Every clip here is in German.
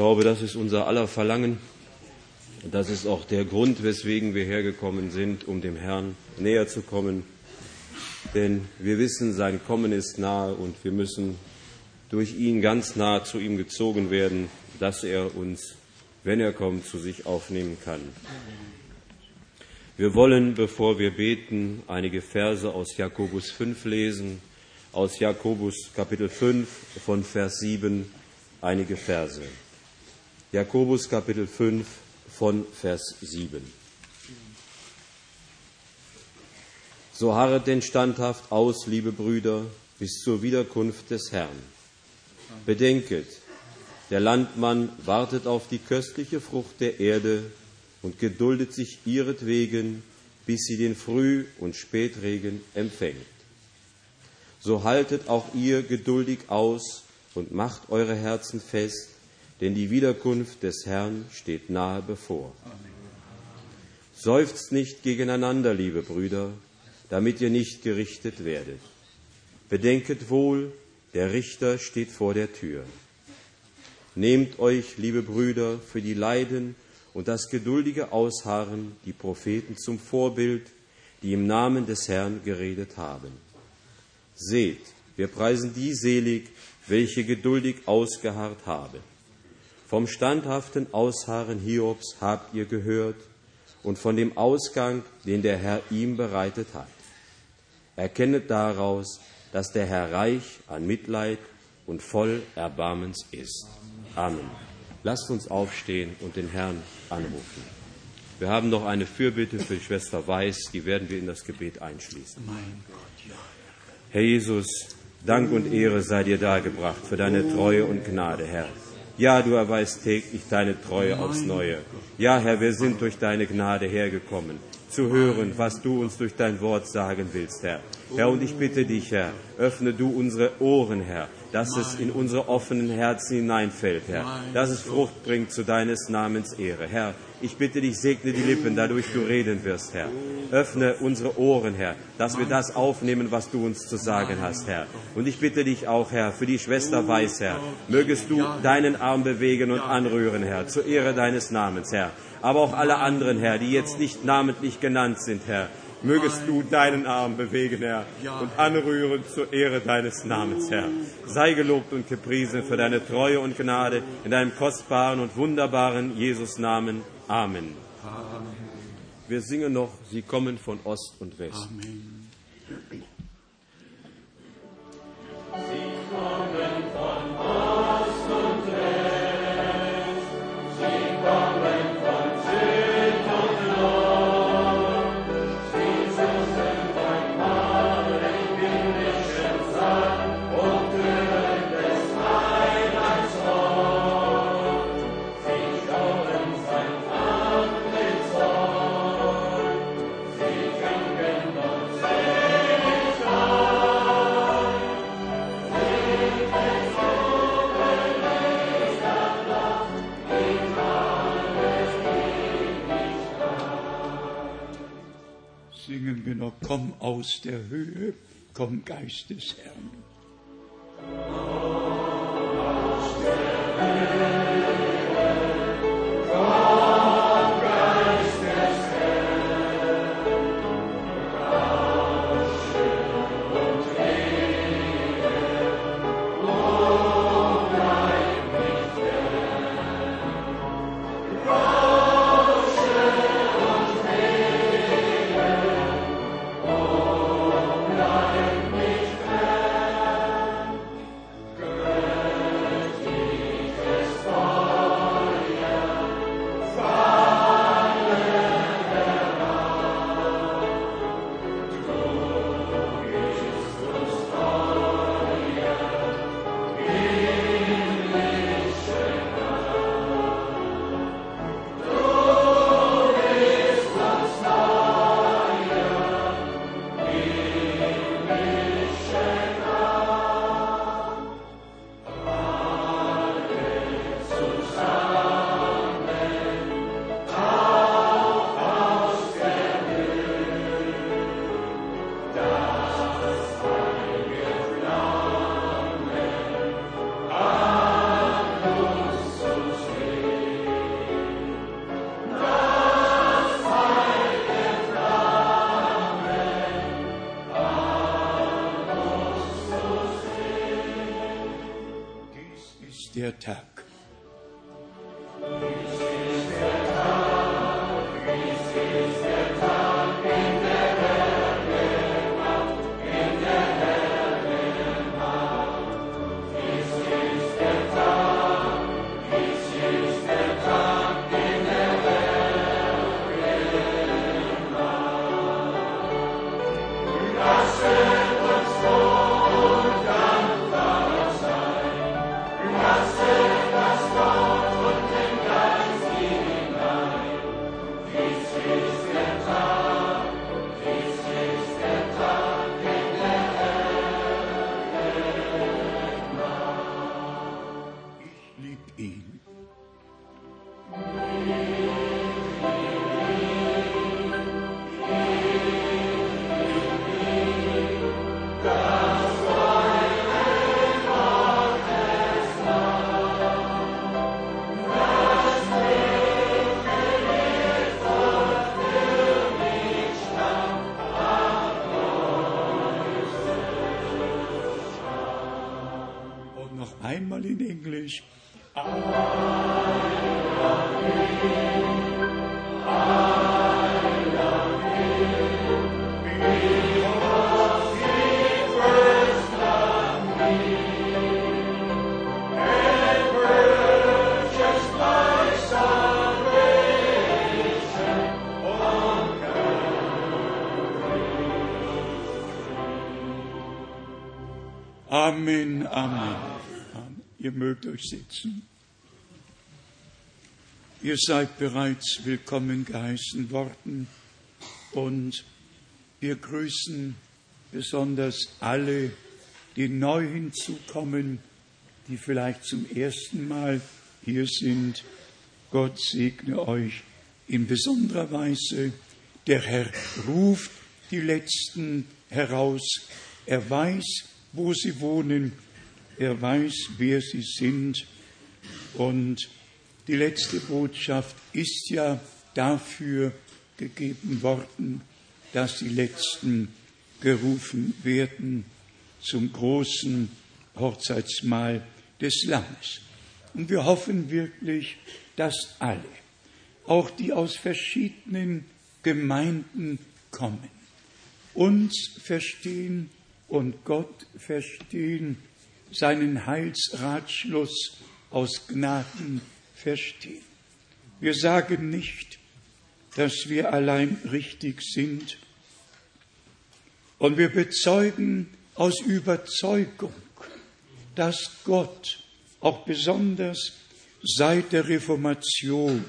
glaube, das ist unser aller Verlangen. Das ist auch der Grund, weswegen wir hergekommen sind, um dem Herrn näher zu kommen. Denn wir wissen, sein Kommen ist nahe und wir müssen durch ihn ganz nah zu ihm gezogen werden, dass er uns, wenn er kommt, zu sich aufnehmen kann. Wir wollen, bevor wir beten, einige Verse aus Jakobus 5 lesen, aus Jakobus Kapitel 5 von Vers 7 einige Verse. Jakobus Kapitel 5 von Vers 7. So harret denn standhaft aus, liebe Brüder, bis zur Wiederkunft des Herrn. Bedenket, der Landmann wartet auf die köstliche Frucht der Erde und geduldet sich ihretwegen, bis sie den Früh- und Spätregen empfängt. So haltet auch ihr geduldig aus und macht eure Herzen fest, denn die Wiederkunft des Herrn steht nahe bevor. Seufzt nicht gegeneinander, liebe Brüder, damit ihr nicht gerichtet werdet. Bedenket wohl, der Richter steht vor der Tür. Nehmt euch, liebe Brüder, für die Leiden und das geduldige Ausharren die Propheten zum Vorbild, die im Namen des Herrn geredet haben. Seht, wir preisen die selig, welche geduldig ausgeharrt haben. Vom standhaften Ausharren Hiobs habt ihr gehört und von dem Ausgang, den der Herr ihm bereitet hat. Erkennet daraus, dass der Herr reich an Mitleid und voll Erbarmens ist. Amen. Lasst uns aufstehen und den Herrn anrufen. Wir haben noch eine Fürbitte für die Schwester Weiß, die werden wir in das Gebet einschließen. Herr Jesus, Dank und Ehre sei dir dargebracht für deine Treue und Gnade, Herr. Ja, du erweist täglich deine Treue aufs Neue. Ja, Herr, wir sind durch deine Gnade hergekommen, zu hören, was du uns durch dein Wort sagen willst, Herr. Herr, und ich bitte dich, Herr, öffne du unsere Ohren, Herr, dass es in unsere offenen Herzen hineinfällt, Herr, dass es Frucht bringt zu deines Namens Ehre. Herr, ich bitte dich, segne die Lippen, dadurch du reden wirst, Herr. Öffne unsere Ohren, Herr, dass wir das aufnehmen, was du uns zu sagen hast, Herr. Und ich bitte dich auch, Herr, für die Schwester Weiß, Herr, mögest du deinen Arm bewegen und anrühren, Herr, zur Ehre deines Namens, Herr. Aber auch alle anderen, Herr, die jetzt nicht namentlich genannt sind, Herr, mögest du deinen Arm bewegen, Herr, und anrühren zur Ehre deines Namens, Herr. Sei gelobt und gepriesen für deine Treue und Gnade in deinem kostbaren und wunderbaren Jesus Namen. Amen. Wir singen noch, sie kommen von Ost und West. Amen. Sie kommen komm aus der Höhe, komm Geist des Herrn. Amen, Amen. Amen. Ihr mögt euch sitzen. Ihr seid bereits willkommen geheißen worden und wir grüßen besonders alle, die neu hinzukommen, die vielleicht zum ersten Mal hier sind. Gott segne euch in besonderer Weise. Der Herr ruft die Letzten heraus. Er weiß, wo sie wohnen. Er weiß, wer sie sind. Und die letzte Botschaft ist ja dafür gegeben worden, dass die Letzten gerufen werden zum großen Hochzeitsmahl des Lammes. Und wir hoffen wirklich, dass alle, auch die aus verschiedenen Gemeinden kommen, uns verstehen und Gott verstehen, seinen Heilsratschluss aus Gnaden verstehen. Wir sagen nicht, dass wir allein richtig sind, und wir bezeugen aus Überzeugung, dass Gott auch besonders seit der Reformation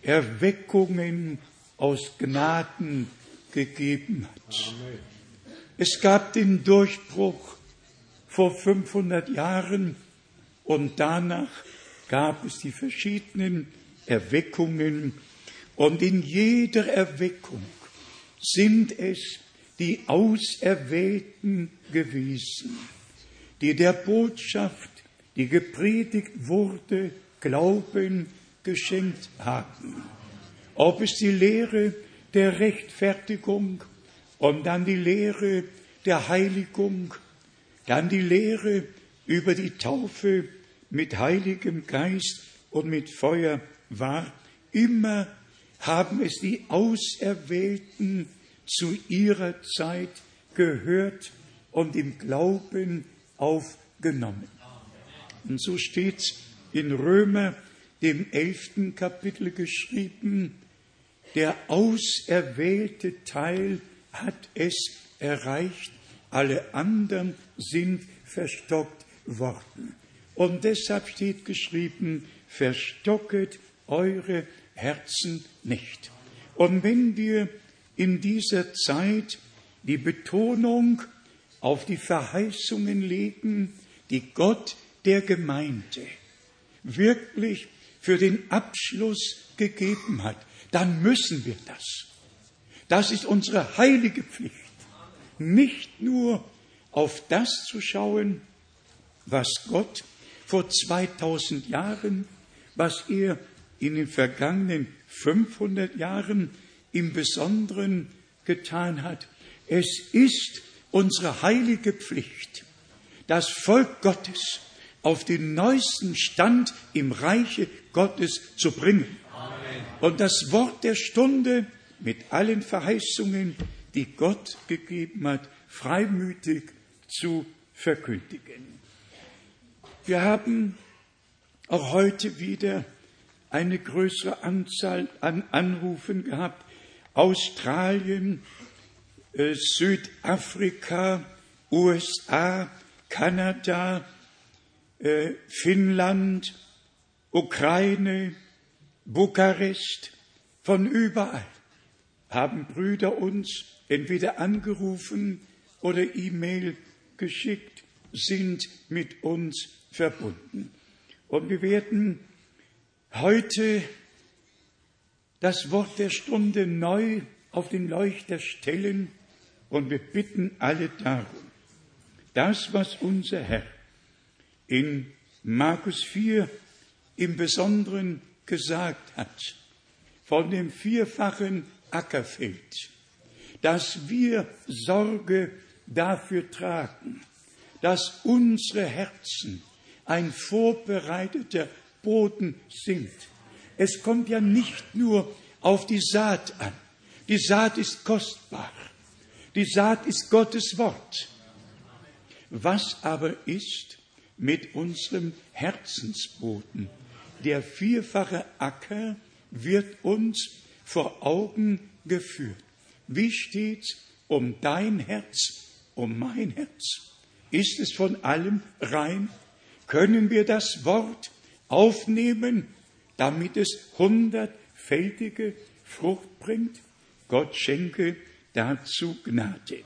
Erweckungen aus Gnaden gegeben hat. Amen. Es gab den Durchbruch vor 500 Jahren und danach gab es die verschiedenen Erweckungen und in jeder Erweckung sind es die Auserwählten gewesen, die der Botschaft, die gepredigt wurde, Glauben geschenkt haben. Ob es die Lehre der Rechtfertigung und dann die Lehre der Heiligung, dann die Lehre über die Taufe mit Heiligem Geist und mit Feuer war. Immer haben es die Auserwählten zu ihrer Zeit gehört und im Glauben aufgenommen. Und so steht's in Römer, dem elften Kapitel geschrieben, der auserwählte Teil hat es erreicht, alle anderen sind verstockt worden. Und deshalb steht geschrieben, verstocket eure Herzen nicht. Und wenn wir in dieser Zeit die Betonung auf die Verheißungen legen, die Gott der Gemeinde wirklich für den Abschluss gegeben hat, dann müssen wir das. Das ist unsere heilige Pflicht. Nicht nur auf das zu schauen, was Gott vor 2000 Jahren, was er in den vergangenen 500 Jahren im Besonderen getan hat. Es ist unsere heilige Pflicht, das Volk Gottes auf den neuesten Stand im Reiche Gottes zu bringen. Und das Wort der Stunde mit allen Verheißungen, die Gott gegeben hat, freimütig zu verkündigen. Wir haben auch heute wieder eine größere Anzahl an Anrufen gehabt. Australien, äh, Südafrika, USA, Kanada, äh, Finnland, Ukraine, Bukarest, von überall haben Brüder uns entweder angerufen oder E-Mail geschickt, sind mit uns verbunden. Und wir werden heute das Wort der Stunde neu auf den Leuchter stellen und wir bitten alle darum, das, was unser Herr in Markus 4 im Besonderen gesagt hat, von dem vierfachen Ackerfeld, dass wir Sorge dafür tragen, dass unsere Herzen ein vorbereiteter Boden sind. Es kommt ja nicht nur auf die Saat an. Die Saat ist kostbar. Die Saat ist Gottes Wort. Was aber ist mit unserem Herzensboden? Der vierfache Acker wird uns vor Augen geführt. Wie steht's um dein Herz, um mein Herz? Ist es von allem rein? Können wir das Wort aufnehmen, damit es hundertfältige Frucht bringt? Gott schenke dazu Gnade.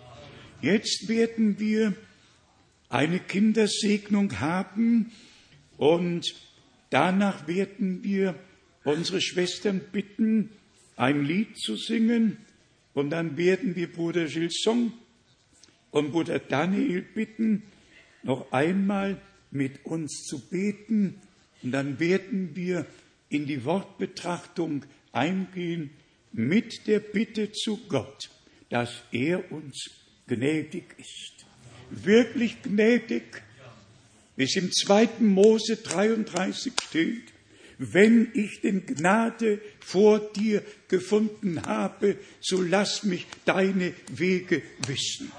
Jetzt werden wir eine Kindersegnung haben und danach werden wir unsere Schwestern bitten, ein Lied zu singen und dann werden wir Bruder Gilson und Bruder Daniel bitten, noch einmal mit uns zu beten und dann werden wir in die Wortbetrachtung eingehen mit der Bitte zu Gott, dass er uns gnädig ist. Wirklich gnädig, wie es im zweiten Mose 33 steht, wenn ich denn Gnade vor dir gefunden habe, so lass mich deine Wege wissen.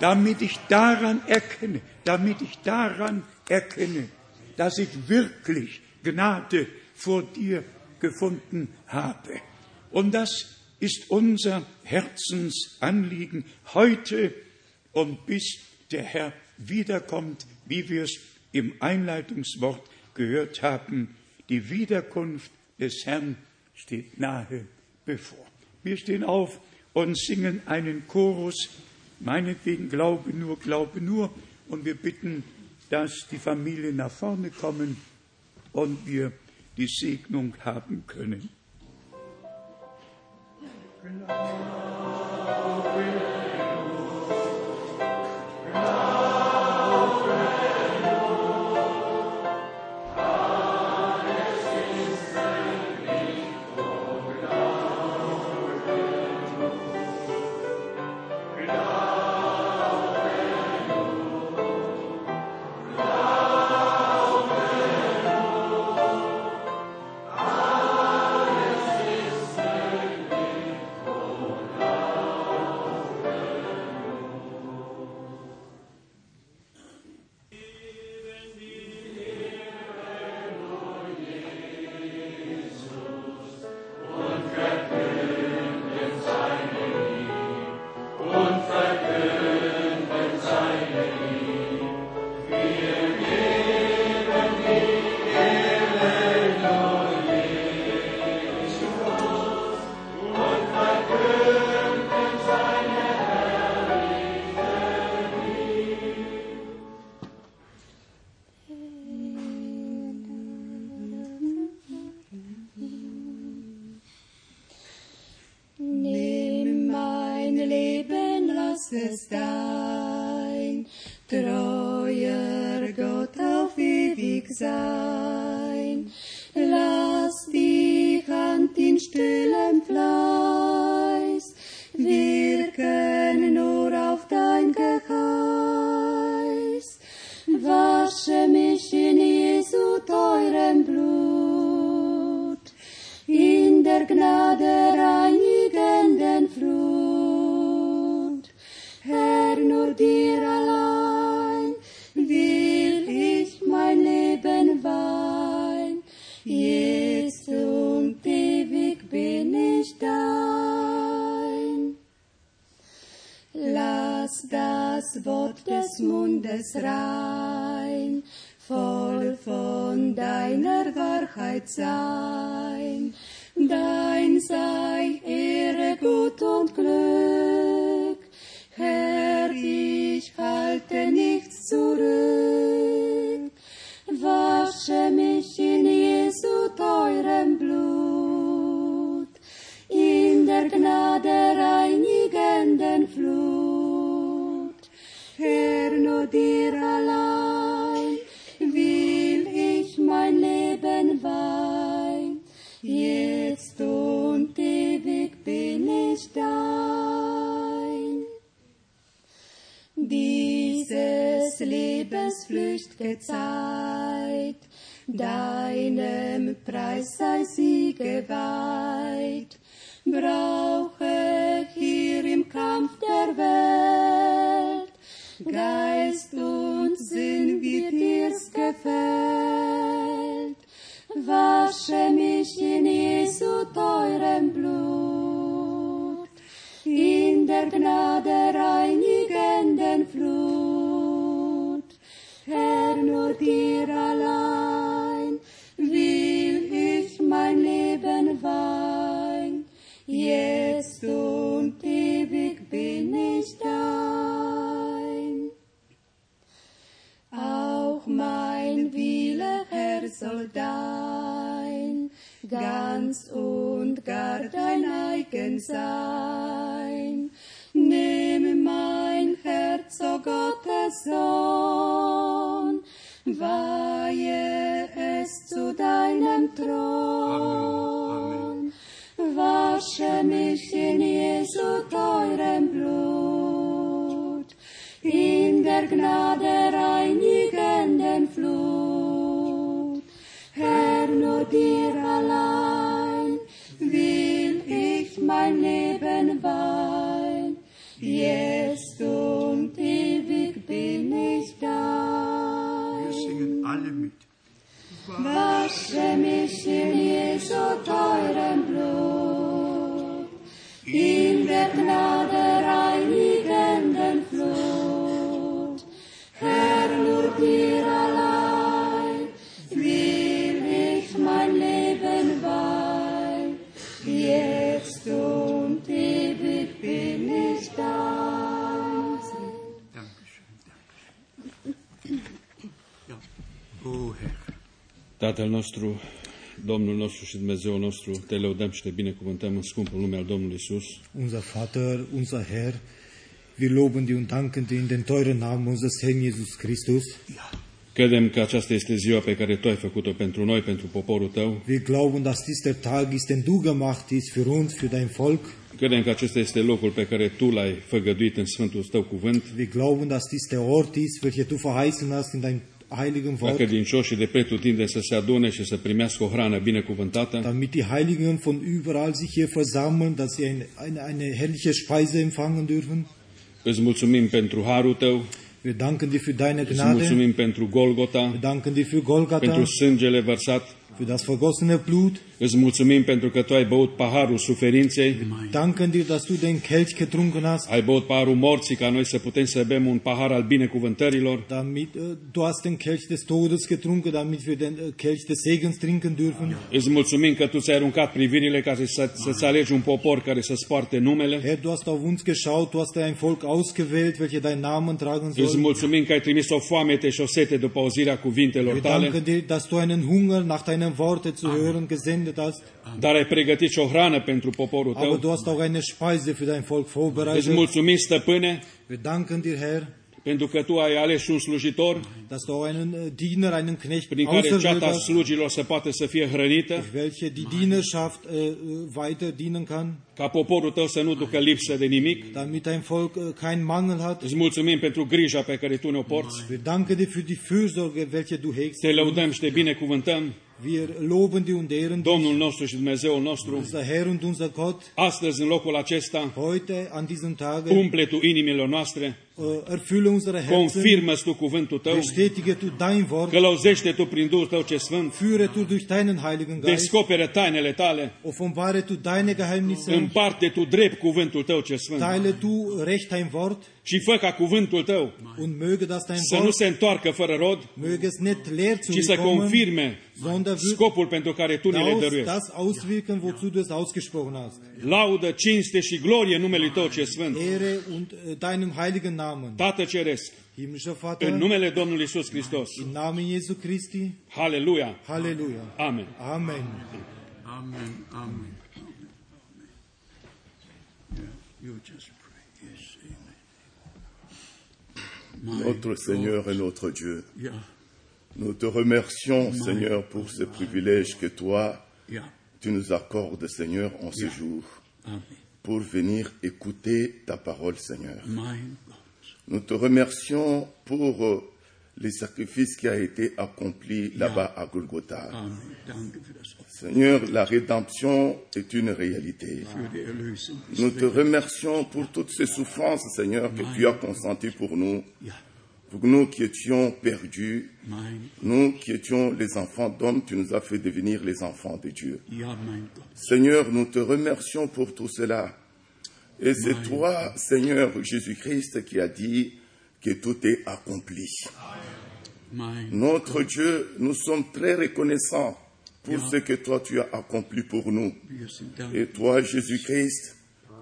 Damit ich daran erkenne, damit ich daran erkenne, dass ich wirklich Gnade vor dir gefunden habe. Und das ist unser Herzensanliegen heute und bis der Herr wiederkommt, wie wir es im Einleitungswort gehört haben, die Wiederkunft des Herrn steht nahe bevor. Wir stehen auf und singen einen Chorus, meinetwegen Glaube nur, Glaube nur, und wir bitten, dass die Familien nach vorne kommen und wir die Segnung haben können. Glaube. Hashem Auch mein Wille, Herr, soll dein, ganz und gar dein eigen sein. Nimm mein Herz, o Gottes Sohn, weihe es zu deinem Thron. Wasche mich in Jesu teurem Blut, Wasche mich in Jesu teurem Blut, in der Gnade Tatăl nostru, Domnul nostru și Dumnezeu nostru, te lăudăm și te binecuvântăm în scumpul nume al Domnului Isus. Unser Vater, unser Herr, wir loben dich und danken dir in den teuren Namen unseres Herrn Jesus Christus. Credem că aceasta este ziua pe care Tu ai făcut-o pentru noi, pentru poporul Tău. Wir glauben, dass dies der Tag ist, den du gemacht hast für uns, für dein Volk. Credem că acesta este locul pe care Tu l-ai făgăduit în Sfântul Tău cuvânt, Wir glauben, dass dies der Ort ist, welcher du verheißen hast in dein heiligen ca Wort, credincioșii de pretutindeni să se adune și să primească o hrană binecuvântată. damit die Heiligen von überall sich hier versammeln, dass sie eine, eine, eine herrliche Speise empfangen dürfen. Îți mulțumim pentru harul Tău, Wir danken dir für deine îți Gnade, mulțumim pentru Golgota, wir danken dir für Golgatha, pentru sângele vărsat, für das vergossene Blut, îți mulțumim pentru că Tu ai băut paharul suferinței, danken dir, dass du den Kelch getrunken hast, ai băut paharul morții ca noi să putem să bem un pahar al binecuvântărilor. damit äh, du hast den Kelch des Todes getrunken, damit wir den äh, Kelch des Segens trinken dürfen. Îți mulțumim că Tu ți-ai aruncat privirile ca să, să-ți alegi un popor care să-ți poarte numele. Herr, du hast auf uns geschaut, du hast ein Volk ausgewählt, welche deinen Namen tragen Îți sollen. mulțumim că ai trimis o foamete și o sete după auzirea cuvintelor Wir tale, danken dir, dass du einen Hunger nach deinen Worten zu hören gesendet hast, dar ai pregătit și o hrană pentru poporul aber du tău. hast auch eine Speise für dein Volk Îți vorbereitet. mulțumim, stăpâne, Wir danken dir, Herr, pentru că Tu ai ales un slujitor dass du auch einen äh, Diener, einen Knecht prin care auserwählt ceata hast, slugilor să poată să fie hrănită, welche die Dienerschaft äh, äh, weiter dienen kann, ca poporul Tău să nu ducă lipsă de nimic. damit dein Volk äh, keinen Mangel hat. Îți mulțumim pentru grija pe care Tu ne-o porți. Wir danken dir für die Fürsorge, welche du hegst. Te lăudăm și te binecuvântăm, Wir loben dich und ehren dich, Domnul nostru și Dumnezeul nostru. unser Herr und unser Gott, Astăzi, în locul acesta, heute an diesem Tage umple Tu inimile noastre äh, uh, erfülle unsere Herzen, confirmă-ți tu cuvântul tău, bestätige du dein Wort, călăuzește tu prin Duhul tău ce sfânt, führe du durch deinen Heiligen Geist, descoperă tainele tale, offenbare du deine Geheimnisse, împarte tu drept cuvântul tău ce sfânt. Teile du recht dein Wort și fă ca cuvântul tău. Und möge das dein să nu Wort, se întoarcă fără rod, möge es nicht leer zu ci mir să kommen, confirme sondern wird scopul pentru care tu ne le aus, dăruiești. das auswirken, wozu du es ausgesprochen hast. Laudă, cinste și glorie numelui tău ce sfânt. Ehre und äh, deinem heiligen Namen. Tată Ceresc, Himmlischer Vater, în numele Domnului Isus Hristos. im Namen Jesu Christi, Haleluia! Halleluja. Amen. Amen. Amen, amen. Yeah, you just pray. Yes, amen. Notre Seigneur et notre Dieu, Ja, nous te remercions, Seigneur, pour ce privilège que toi, tu nous accordes, Seigneur, en ce jour, pour venir écouter ta parole, Seigneur. Nous te remercions pour euh, les sacrifices qui a été accompli là-bas à Golgotha. Seigneur, la rédemption est une réalité. des Nous te remercions pour toutes ces souffrances, Seigneur, que tu as consenties pour nous, pour nous qui étions perdus, Nous qui étions les enfants d'hommes, tu nous as fait devenir les enfants de Dieu. Seigneur, nous te remercions pour tout cela. Et c'est toi, Seigneur Jésus-Christ, qui a dit que tout est accompli. Notre Dieu, nous sommes très reconnaissants pour ce que toi tu as accompli pour nous. Et toi, Jésus-Christ,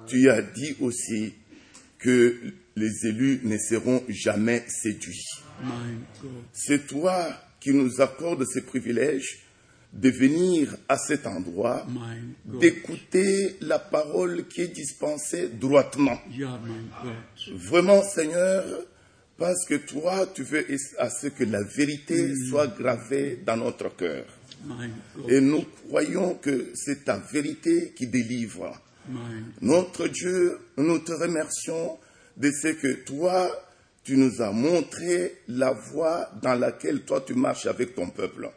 tu as dit aussi que les élus ne seront jamais séduits. C'est toi qui nous accordes ce privilège de venir à cet endroit, d'écouter la parole qui est dispensée droitement. Vraiment, Seigneur, parce que toi, tu veux à ce que la vérité soit gravée dans notre cœur. Et nous croyons que c'est ta vérité qui délivre. Notre Dieu, nous te remercions de ce que toi, tu nous as montré la voie dans laquelle toi tu marches avec ton peuple.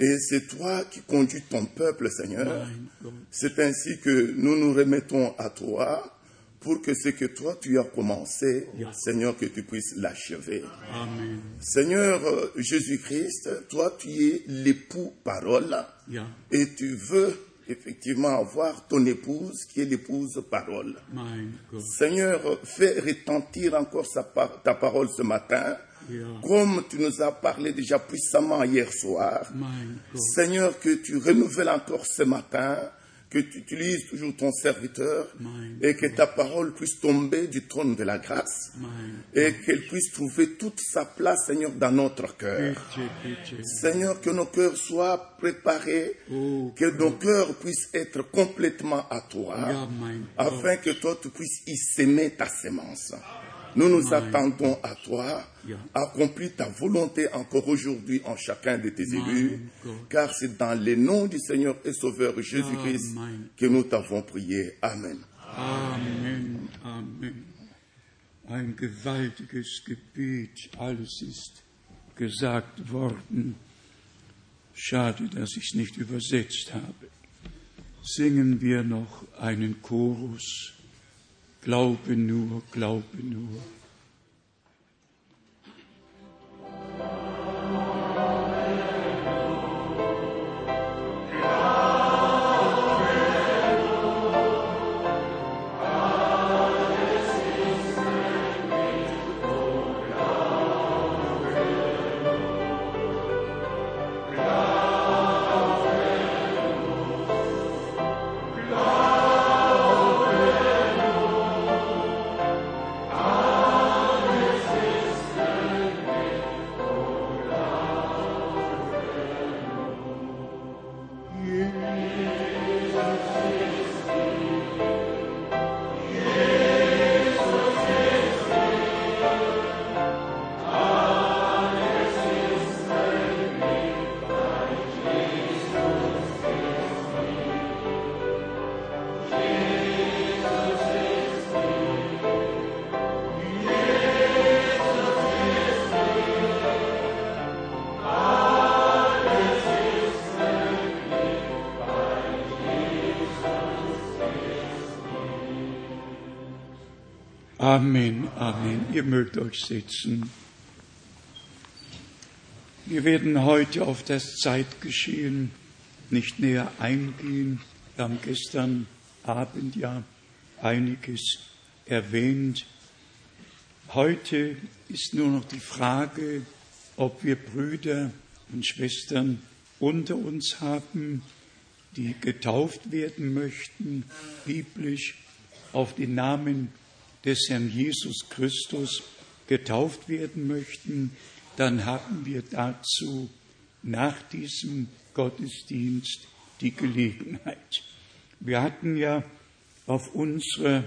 Et c'est toi qui conduis ton peuple, Seigneur. C'est ainsi que nous nous remettons à toi pour que ce que toi tu as commencé, Seigneur, que tu puisses l'achever. Seigneur euh, Jésus-Christ, toi tu es l'époux parole et tu veux effectivement avoir ton épouse qui est l'épouse parole. Seigneur, fais retentir encore sa par- ta parole ce matin, comme tu nous as parlé déjà puissamment hier soir. Seigneur, que tu renouvelles encore ce matin, que tu utilises toujours ton serviteur et que ta parole puisse tomber du trône de la grâce et qu'elle puisse trouver toute sa place, Seigneur, dans notre cœur. Seigneur, que nos cœurs soient préparés, Oh, que nos cœurs puissent être complètement à toi, afin que toi, tu puisses y s'aimer ta sémence. Nous nous attendons à toi. Accomplis ta volonté encore aujourd'hui en chacun de tes élus, car c'est dans le nom du Seigneur et Sauveur Jésus-Christ que nous t'avons prié. Amen. Amen, Amen. Ein gewaltiges Gebet, alles ist gesagt worden. Schade, dass ich es nicht übersetzt habe. Singen wir noch einen Chorus. Glaube nur, glaube nur. Ihr mögt euch sitzen. Wir werden heute auf das Zeitgeschehen nicht näher eingehen. Wir haben gestern Abend ja einiges erwähnt. Heute ist nur noch die Frage, ob wir Brüder und Schwestern unter uns haben, die getauft werden möchten, biblisch auf den Namen des Herrn Jesus Christus getauft werden möchten, dann haben wir dazu nach diesem Gottesdienst die Gelegenheit. Wir hatten ja auf unserer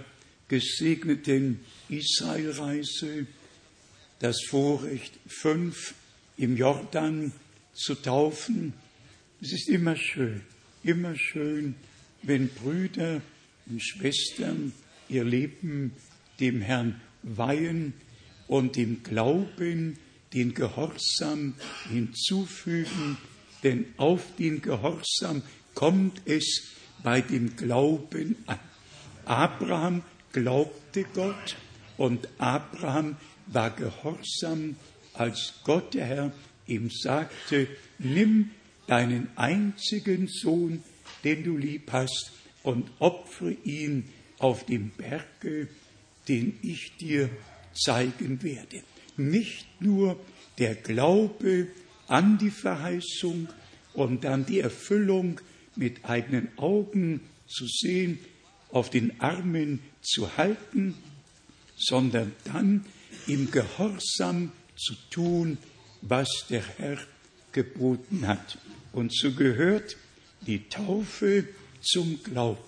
gesegneten Israelreise das Vorrecht, fünf im Jordan zu taufen. Es ist immer schön, immer schön, wenn Brüder und Schwestern ihr Leben dem Herrn weihen und dem Glauben den Gehorsam hinzufügen, denn auf den Gehorsam kommt es bei dem Glauben an. Abraham glaubte Gott und Abraham war gehorsam, als Gott der Herr ihm sagte, nimm deinen einzigen Sohn, den du lieb hast, und opfere ihn auf dem Berge, den ich dir zeigen werde. Nicht nur der Glaube an die Verheißung und dann die Erfüllung mit eigenen Augen zu sehen, auf den Armen zu halten, sondern dann im Gehorsam zu tun, was der Herr geboten hat. Und so gehört die Taufe zum Glauben.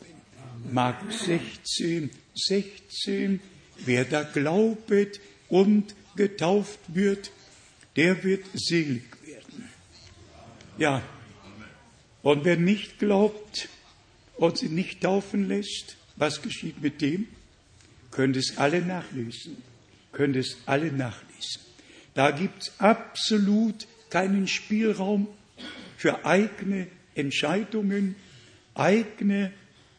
Mark 16, 16, wer da glaubet und getauft wird, der wird selig werden. Ja, und wer nicht glaubt und sich nicht taufen lässt, was geschieht mit dem? Könnt es alle nachlesen. Könnt es alle nachlesen. Da gibt es absolut keinen Spielraum für eigene Entscheidungen. Eigene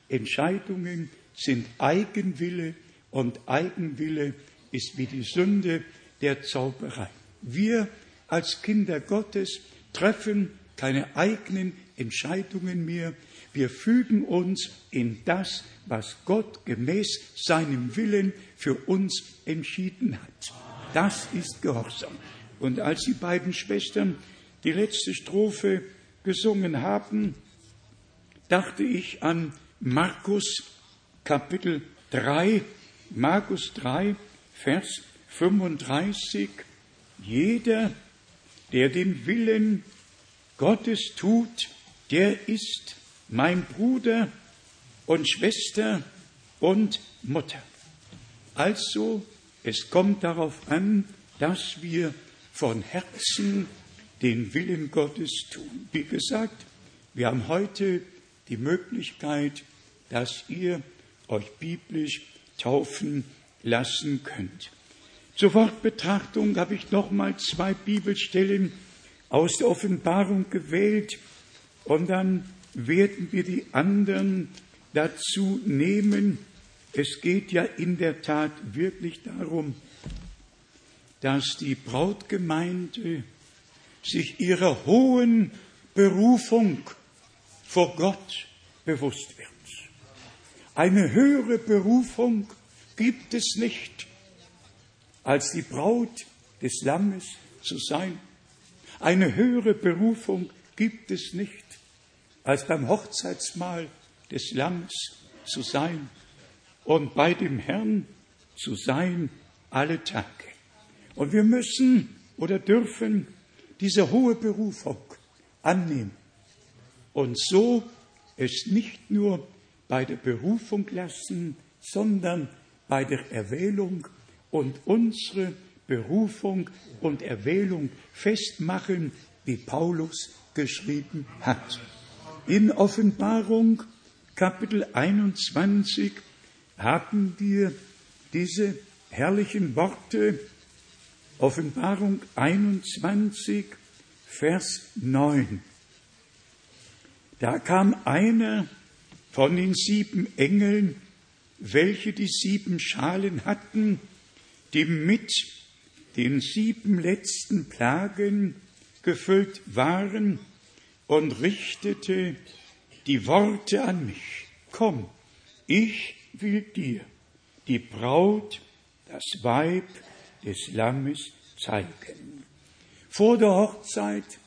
Entscheidungen sind Eigenwille und Eigenwille ist wie die Sünde der Zauberei. Wir als Kinder Gottes treffen keine eigenen Entscheidungen mehr. Wir fügen uns in das, was Gott gemäß seinem Willen für uns entschieden hat. Das ist Gehorsam. Und als die beiden Schwestern die letzte Strophe gesungen haben, dachte ich an Markus Kapitel 3, Markus 3, Vers 35. Jeder, der den Willen Gottes tut, der ist mein Bruder und Schwester und Mutter. Also, es kommt darauf an, dass wir von Herzen den Willen Gottes tun. Wie gesagt, wir haben heute die Möglichkeit, dass ihr euch biblisch taufen lassen könnt. Zur Wortbetrachtung habe ich nochmal zwei Bibelstellen aus der Offenbarung gewählt und dann werden wir die anderen dazu nehmen. Es geht ja in der Tat wirklich darum, dass die Brautgemeinde sich ihrer hohen Berufung vor Gott bewusst wird. Eine höhere Berufung gibt es nicht, als die Braut des Lammes zu sein. Eine höhere Berufung gibt es nicht, als beim Hochzeitsmahl des Lammes zu sein und bei dem Herrn zu sein alle Tage. Und wir müssen oder dürfen diese hohe Berufung annehmen und so es nicht nur bei der Berufung lassen, sondern bei der Erwählung und unsere Berufung und Erwählung festmachen, wie Paulus geschrieben hat. In Offenbarung Kapitel 21 haben wir diese herrlichen Worte. Offenbarung 21, Vers 9. Da kam einer von den sieben Engeln welche die sieben Schalen hatten, die mit den sieben letzten Plagen gefüllt waren, und richtete die Worte an mich. Komm, ich will dir die Braut, das Weib des Lammes zeigen. Vor der Hochzeit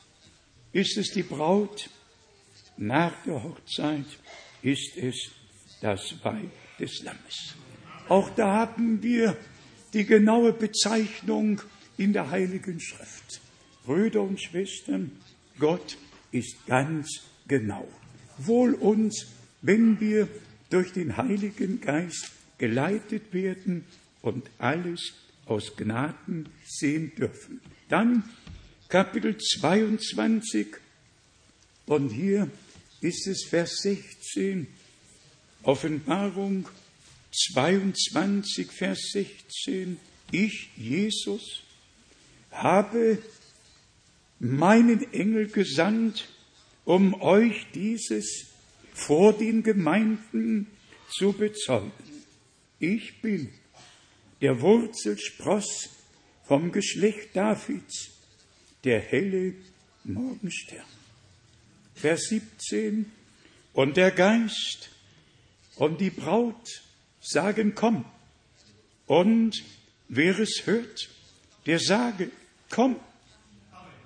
ist es die Braut, nach der Hochzeit ist es das Weib des Lammes. Auch da haben wir die genaue Bezeichnung in der Heiligen Schrift. Brüder und Schwestern, Gott ist ganz genau. Wohl uns, wenn wir durch den Heiligen Geist geleitet werden und alles aus Gnaden sehen dürfen. Dann Kapitel 22 und hier ist es Vers 16, Offenbarung 22, Vers 16. Ich, Jesus, habe meinen Engel gesandt, um euch dieses vor den Gemeinden zu bezeugen. Ich bin der Wurzelspross vom Geschlecht Davids, der helle Morgenstern. Vers 17. Und der Geist und die Braut sagen, komm. Und wer es hört, der sage, komm.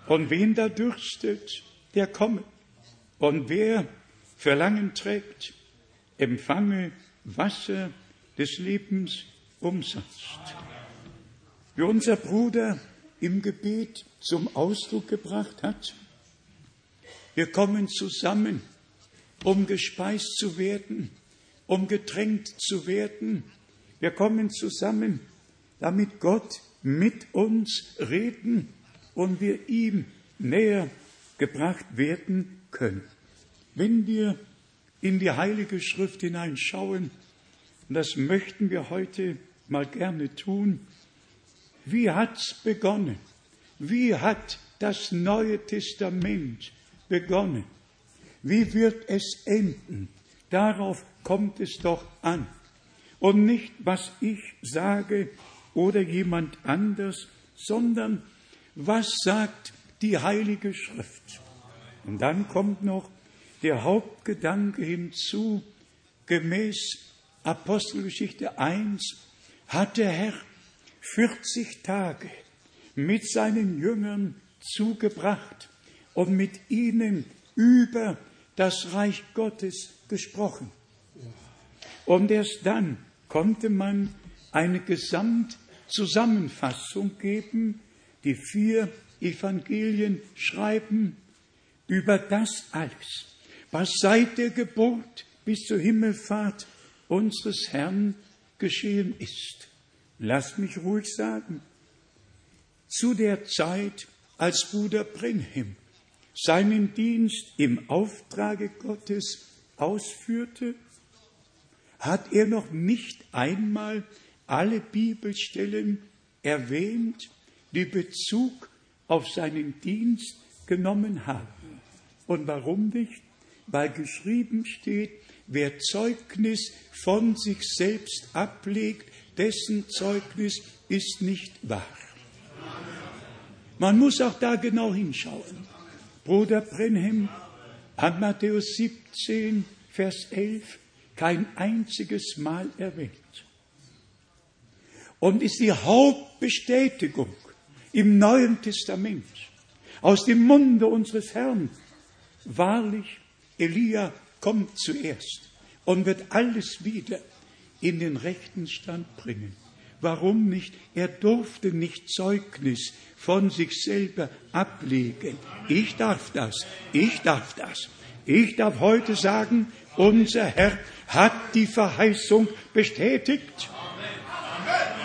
Und wen da dürstet, der komme. Und wer Verlangen trägt, empfange Wasser des Lebens umsonst. Wie unser Bruder im Gebet zum Ausdruck gebracht hat, wir kommen zusammen, um gespeist zu werden, um getränkt zu werden. Wir kommen zusammen, damit Gott mit uns reden und wir ihm näher gebracht werden können. Wenn wir in die Heilige Schrift hineinschauen, und das möchten wir heute mal gerne tun, wie hat's begonnen? Wie hat das Neue Testament begonnen? Wie wird es enden? Darauf kommt es doch an. Und nicht, was ich sage oder jemand anders, sondern was sagt die Heilige Schrift? Und dann kommt noch der Hauptgedanke hinzu, gemäß Apostelgeschichte 1 hat der Herr 40 Tage mit seinen Jüngern zugebracht und mit ihnen über das Reich Gottes gesprochen. Und erst dann konnte man eine Gesamtzusammenfassung geben, die vier Evangelien schreiben über das alles, was seit der Geburt bis zur Himmelfahrt unseres Herrn geschehen ist. Lass mich ruhig sagen, zu der Zeit, als Bruder Brenhem seinen Dienst im Auftrage Gottes ausführte, hat er noch nicht einmal alle Bibelstellen erwähnt, die Bezug auf seinen Dienst genommen haben. Und warum nicht? Weil geschrieben steht, wer Zeugnis von sich selbst ablegt, dessen Zeugnis ist nicht wahr. Man muss auch da genau hinschauen. Bruder Brenhem hat Matthäus 17, Vers 11 kein einziges Mal erwähnt. Und ist die Hauptbestätigung im Neuen Testament aus dem Munde unseres Herrn. Wahrlich, Elia kommt zuerst und wird alles wieder in den rechten Stand bringen. Warum nicht? Er durfte nicht Zeugnis von sich selber ablegen. Ich darf das. Ich darf das. Ich darf heute sagen, unser Herr hat die Verheißung bestätigt.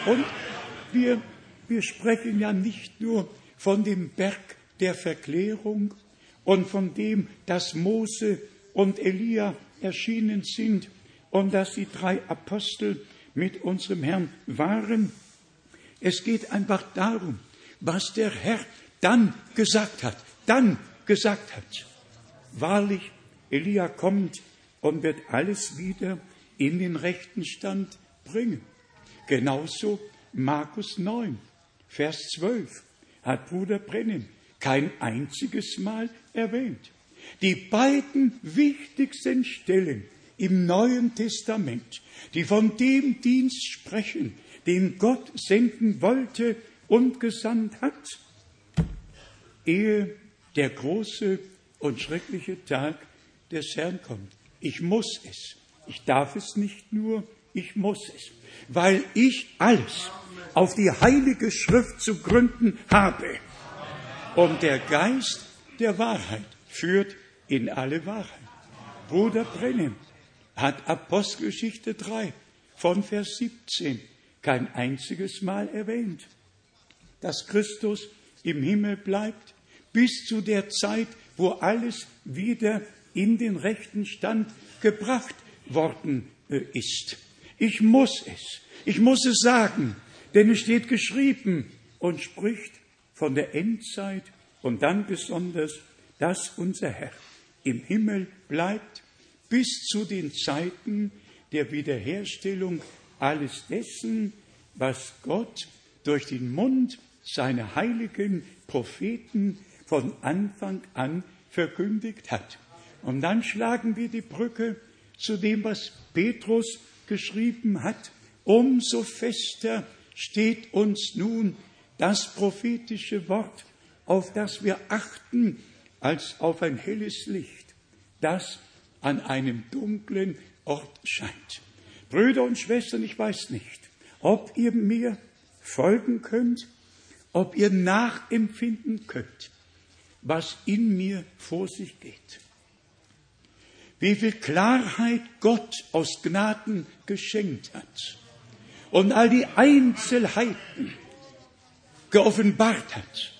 Und wir, wir sprechen ja nicht nur von dem Berg der Verklärung und von dem, dass Mose und Elia erschienen sind und dass die drei Apostel mit unserem Herrn waren. Es geht einfach darum, was der Herr dann gesagt hat, dann gesagt hat. Wahrlich, Elia kommt und wird alles wieder in den rechten Stand bringen. Genauso Markus 9, Vers 12 hat Bruder Brennan kein einziges Mal erwähnt. Die beiden wichtigsten Stellen im Neuen Testament, die von dem Dienst sprechen, den Gott senden wollte und gesandt hat, ehe der große und schreckliche Tag des Herrn kommt. Ich muss es. Ich darf es nicht nur, ich muss es, weil ich alles auf die heilige Schrift zu gründen habe. Und der Geist der Wahrheit führt in alle Wahrheit. Bruder Brennem hat Apostelgeschichte 3 von Vers 17 kein einziges Mal erwähnt, dass Christus im Himmel bleibt bis zu der Zeit, wo alles wieder in den rechten Stand gebracht worden äh, ist. Ich muss es, ich muss es sagen, denn es steht geschrieben und spricht von der Endzeit und dann besonders, dass unser Herr im Himmel bleibt bis zu den Zeiten der Wiederherstellung alles dessen, was Gott durch den Mund seiner heiligen Propheten von Anfang an verkündigt hat. Und dann schlagen wir die Brücke zu dem, was Petrus geschrieben hat. Umso fester steht uns nun das prophetische Wort, auf das wir achten, als auf ein helles Licht, das an einem dunklen Ort scheint. Brüder und Schwestern, ich weiß nicht, ob ihr mir folgen könnt, ob ihr nachempfinden könnt, was in mir vor sich geht. Wie viel Klarheit Gott aus Gnaden geschenkt hat und all die Einzelheiten geoffenbart hat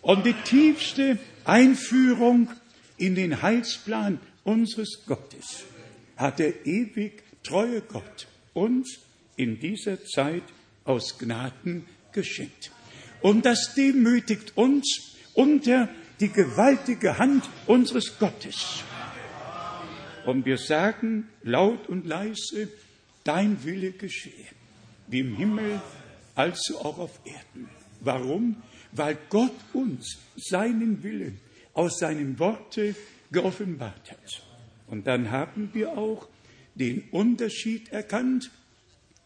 und die tiefste Einführung in den Heilsplan unseres Gottes hat der ewig treue Gott uns in dieser Zeit aus Gnaden geschenkt. Und das demütigt uns unter die gewaltige Hand unseres Gottes. Und wir sagen laut und leise, dein Wille geschehe, wie im Himmel, also auch auf Erden. Warum? Weil Gott uns seinen Willen aus seinem Worte geoffenbart hat. Und dann haben wir auch den Unterschied erkannt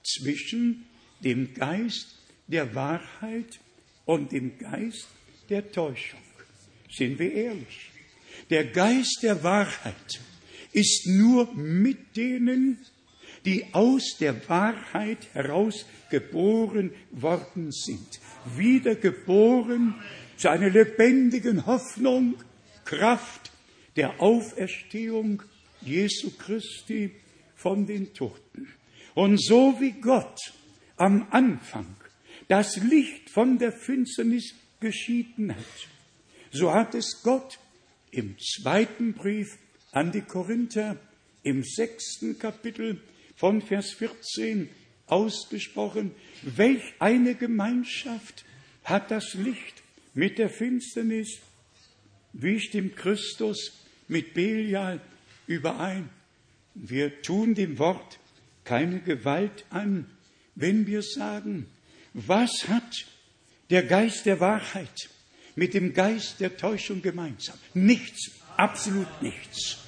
zwischen dem Geist der Wahrheit und dem Geist der Täuschung. Sind wir ehrlich? Der Geist der Wahrheit ist nur mit denen, die aus der Wahrheit heraus geboren worden sind, wiedergeboren zu einer lebendigen Hoffnung, Kraft der Auferstehung Jesu Christi von den Toten. Und so wie Gott am Anfang das Licht von der Finsternis geschieden hat, so hat es Gott im zweiten Brief an die Korinther im sechsten Kapitel von Vers 14 ausgesprochen, welch eine Gemeinschaft hat das Licht mit der Finsternis, wie stimmt Christus mit Belial überein. Wir tun dem Wort keine Gewalt an, wenn wir sagen, was hat der Geist der Wahrheit mit dem Geist der Täuschung gemeinsam? Nichts, absolut nichts.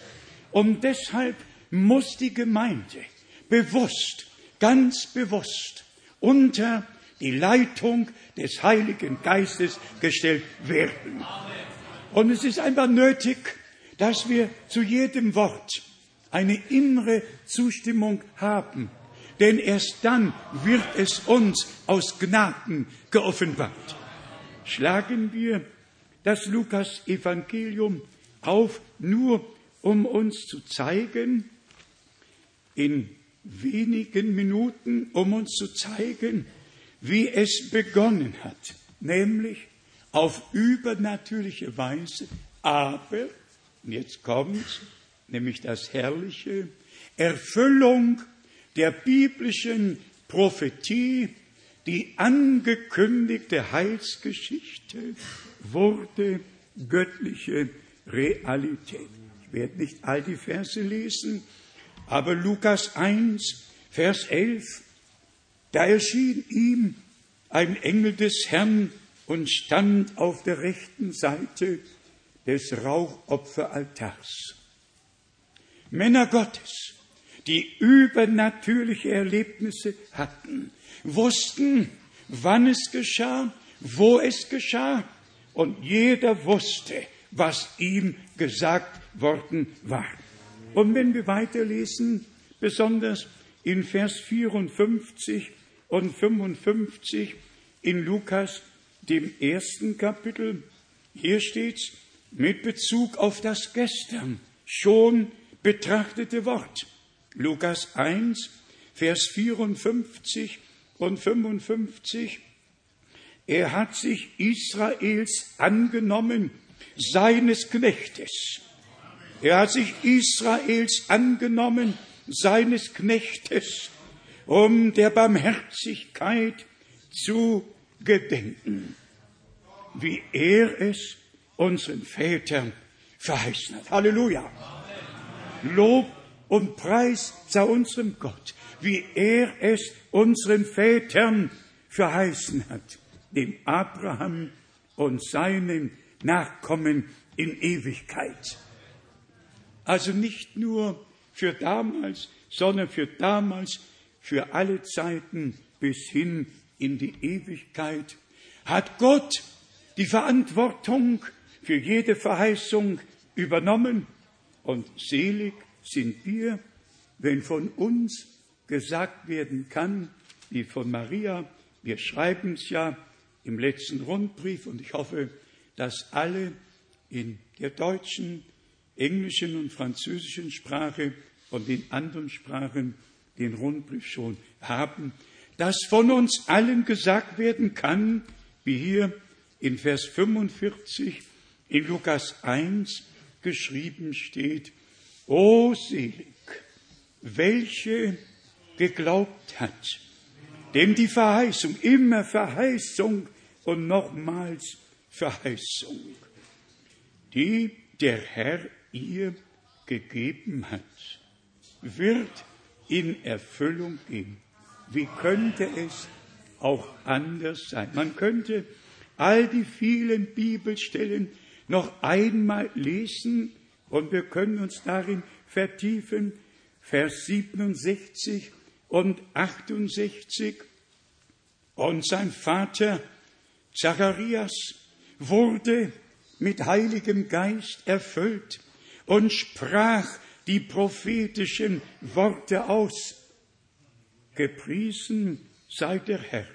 Und deshalb muss die Gemeinde bewusst, ganz bewusst unter die Leitung des Heiligen Geistes gestellt werden. Und es ist einfach nötig, dass wir zu jedem Wort eine innere Zustimmung haben. Denn erst dann wird es uns aus Gnaden geoffenbart. Schlagen wir das Lukas-Evangelium auf, nur um uns zu zeigen, in wenigen Minuten, um uns zu zeigen, wie es begonnen hat, nämlich auf übernatürliche Weise, aber, und jetzt kommt nämlich das Herrliche, Erfüllung der biblischen Prophetie, die angekündigte Heilsgeschichte wurde göttliche Realität. Ich werde nicht all die Verse lesen, Aber Lukas 1, Vers 11, da erschien ihm ein Engel des Herrn und stand auf der rechten Seite des Rauchopferaltars. Männer Gottes, die übernatürliche Erlebnisse hatten, wussten, wann es geschah, wo es geschah, und jeder wusste, was ihm gesagt worden war. Und wenn wir weiterlesen, besonders in Vers 54 und 55 in Lukas, dem ersten Kapitel, hier steht's mit Bezug auf das gestern schon betrachtete Wort. Lukas 1, Vers 54 und 55. Er hat sich Israels angenommen, seines Knechtes. Er hat sich Israels angenommen, seines Knechtes, um der Barmherzigkeit zu gedenken, wie er es unseren Vätern verheißen hat. Halleluja. Lob und Preis sei unserem Gott, wie er es unseren Vätern verheißen hat, dem Abraham und seinen Nachkommen in Ewigkeit. Also nicht nur für damals, sondern für damals, für alle Zeiten bis hin in die Ewigkeit, hat Gott die Verantwortung für jede Verheißung übernommen. Und selig sind wir, wenn von uns gesagt werden kann, wie von Maria, wir schreiben es ja im letzten Rundbrief und ich hoffe, dass alle in der deutschen, englischen und französischen Sprache und in anderen Sprachen den Rundbrief schon haben, dass von uns allen gesagt werden kann, wie hier in Vers 45 in Lukas 1 geschrieben steht, O selig, welche geglaubt hat, denn die Verheißung, immer Verheißung und nochmals Verheißung, die der Herr ihr gegeben hat, wird in Erfüllung gehen. Wie könnte es auch anders sein? Man könnte all die vielen Bibelstellen noch einmal lesen und wir können uns darin vertiefen. Vers 67 und 68. Und sein Vater Zacharias wurde mit Heiligem Geist erfüllt und sprach die prophetischen Worte aus. Gepriesen sei der Herr,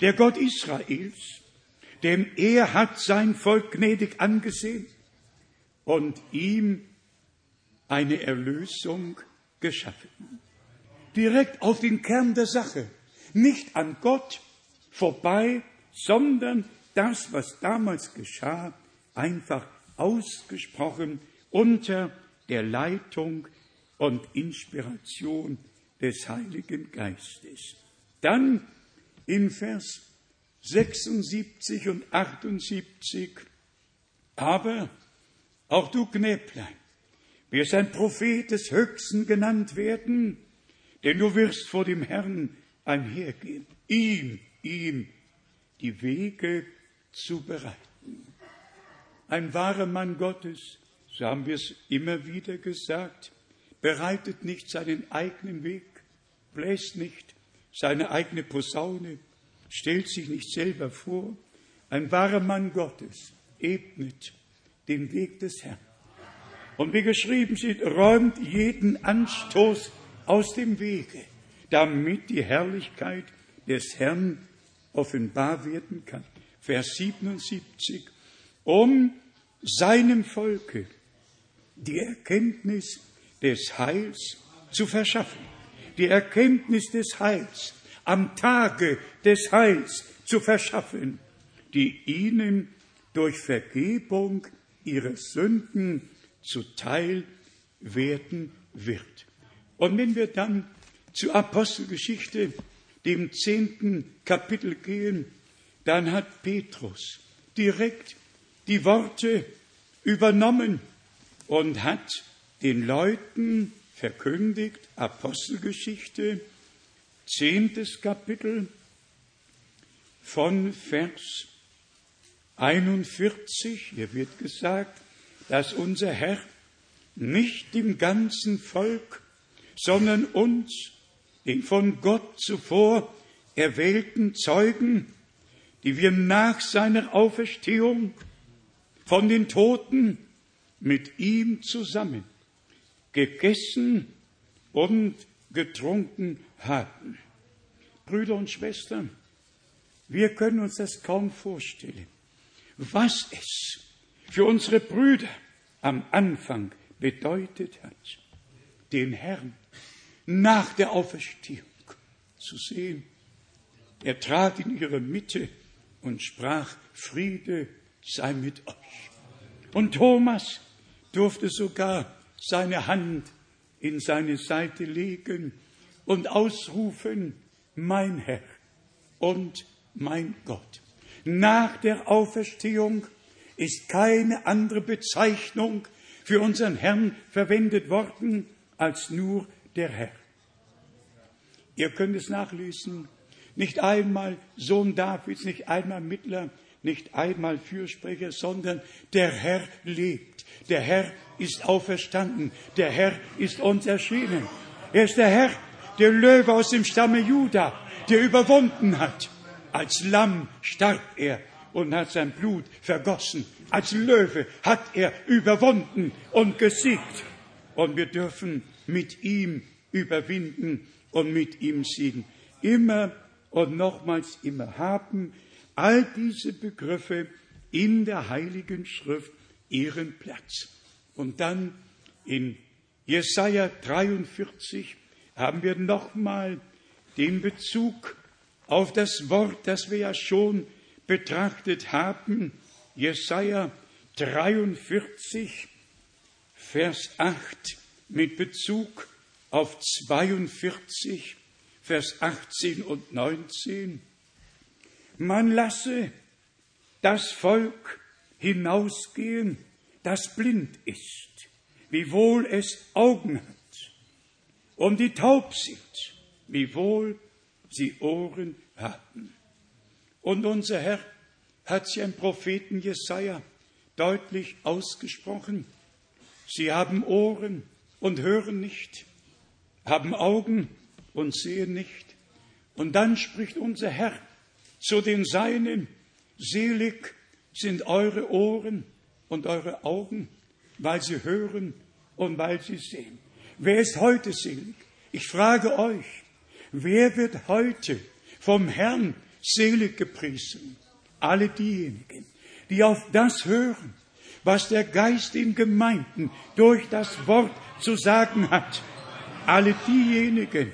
der Gott Israels, denn er hat sein Volk gnädig angesehen und ihm eine Erlösung geschaffen. Direkt auf den Kern der Sache, nicht an Gott vorbei, sondern das, was damals geschah, einfach ausgesprochen unter der Leitung und Inspiration des Heiligen Geistes. Dann in Vers 76 und 78, aber auch du Knäblein, wirst ein Prophet des Höchsten genannt werden, denn du wirst vor dem Herrn einhergehen, ihm, ihm die Wege zu bereiten. Ein wahrer Mann Gottes, so haben wir es immer wieder gesagt, bereitet nicht seinen eigenen Weg, bläst nicht seine eigene Posaune, stellt sich nicht selber vor. Ein wahrer Mann Gottes ebnet den Weg des Herrn. Und wie geschrieben steht, räumt jeden Anstoß aus dem Wege, damit die Herrlichkeit des Herrn offenbar werden kann. Vers 77, um seinem Volke die Erkenntnis des Heils zu verschaffen. Die Erkenntnis des Heils am Tage des Heils zu verschaffen, die ihnen durch Vergebung ihrer Sünden zuteil werden wird. Und wenn wir dann zur Apostelgeschichte, dem zehnten Kapitel gehen, dann hat Petrus direkt die Worte übernommen und hat den Leuten verkündigt, Apostelgeschichte, zehntes Kapitel von Vers 41. Hier wird gesagt, dass unser Herr nicht dem ganzen Volk, sondern uns, den von Gott zuvor erwählten Zeugen, die wir nach seiner Auferstehung von den Toten mit ihm zusammen gegessen und getrunken haben. Brüder und Schwestern, wir können uns das kaum vorstellen, was es für unsere Brüder am Anfang bedeutet hat, den Herrn nach der Auferstehung zu sehen. Er trat in ihre Mitte und sprach, Friede sei mit euch. Und Thomas durfte sogar seine Hand in seine Seite legen und ausrufen, mein Herr und mein Gott. Nach der Auferstehung ist keine andere Bezeichnung für unseren Herrn verwendet worden als nur der Herr. Ihr könnt es nachlesen. Nicht einmal Sohn Davids, nicht einmal Mittler, nicht einmal Fürsprecher, sondern der Herr lebt. Der Herr ist auferstanden. Der Herr ist uns erschienen. Er ist der Herr, der Löwe aus dem Stamme Juda, der überwunden hat. Als Lamm starb er und hat sein Blut vergossen. Als Löwe hat er überwunden und gesiegt. Und wir dürfen mit ihm überwinden und mit ihm siegen. Immer und nochmals immer haben all diese Begriffe in der Heiligen Schrift ihren Platz. Und dann in Jesaja 43 haben wir nochmal den Bezug auf das Wort, das wir ja schon betrachtet haben. Jesaja 43, Vers 8 mit Bezug auf 42, Vers 18 und 19. Man lasse das Volk hinausgehen, das blind ist, wiewohl es Augen hat, und die taub sind, wiewohl sie Ohren haben. Und unser Herr hat sie im Propheten Jesaja deutlich ausgesprochen. Sie haben Ohren und hören nicht, haben Augen und sehen nicht. Und dann spricht unser Herr zu den Seinen, selig sind eure Ohren und eure Augen, weil sie hören und weil sie sehen. Wer ist heute selig? Ich frage euch, wer wird heute vom Herrn selig gepriesen? Alle diejenigen, die auf das hören, was der Geist in Gemeinden durch das Wort zu sagen hat. Alle diejenigen,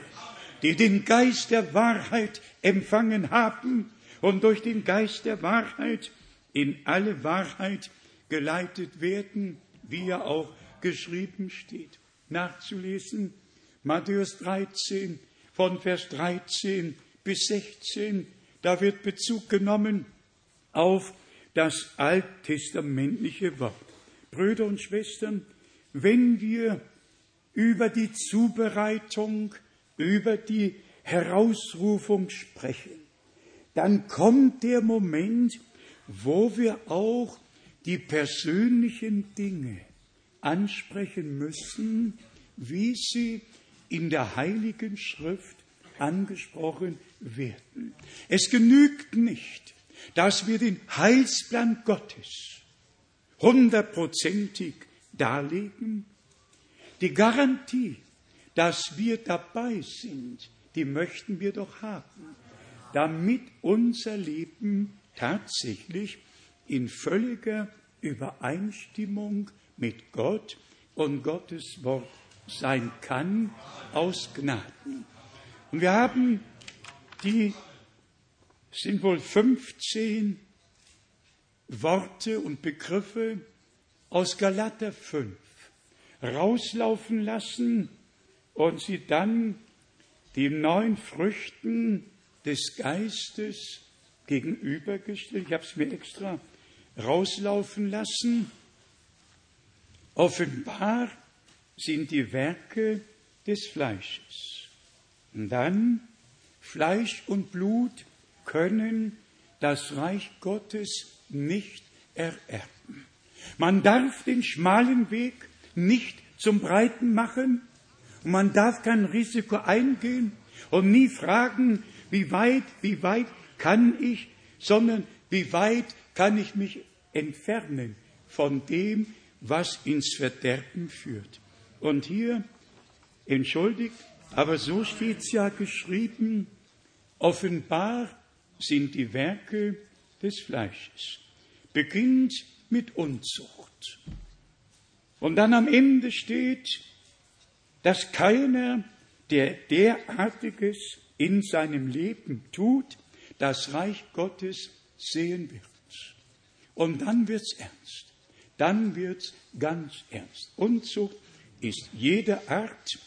die den Geist der Wahrheit empfangen haben und durch den Geist der Wahrheit in alle Wahrheit geleitet werden, wie er auch geschrieben steht. Nachzulesen, Matthäus 13, von Vers 13 bis 16, da wird Bezug genommen auf das alttestamentliche Wort. Brüder und Schwestern, wenn wir über die Zubereitung, über die Herausrufung sprechen, dann kommt der Moment, wo wir auch die persönlichen Dinge ansprechen müssen, wie sie in der Heiligen Schrift angesprochen werden. Es genügt nicht, dass wir den Heilsplan Gottes hundertprozentig darlegen. Die Garantie, dass wir dabei sind, die möchten wir doch haben damit unser Leben tatsächlich in völliger Übereinstimmung mit Gott und Gottes Wort sein kann, aus Gnaden. Und wir haben die, sind wohl 15 Worte und Begriffe aus Galater 5 rauslaufen lassen und sie dann den neun Früchten des Geistes gegenübergestellt. Ich habe es mir extra rauslaufen lassen. Offenbar sind die Werke des Fleisches. Und dann, Fleisch und Blut können das Reich Gottes nicht ererben. Man darf den schmalen Weg nicht zum Breiten machen und man darf kein Risiko eingehen und nie fragen, wie weit, wie weit kann ich, sondern wie weit kann ich mich entfernen von dem, was ins Verderben führt. Und hier, entschuldigt, aber so steht es ja geschrieben, offenbar sind die Werke des Fleisches. Beginnt mit Unzucht. Und dann am Ende steht, dass keiner, der derartiges in seinem Leben tut, das Reich Gottes sehen wird. Und dann wird's ernst. Dann wird's ganz ernst. Unzucht ist jede Art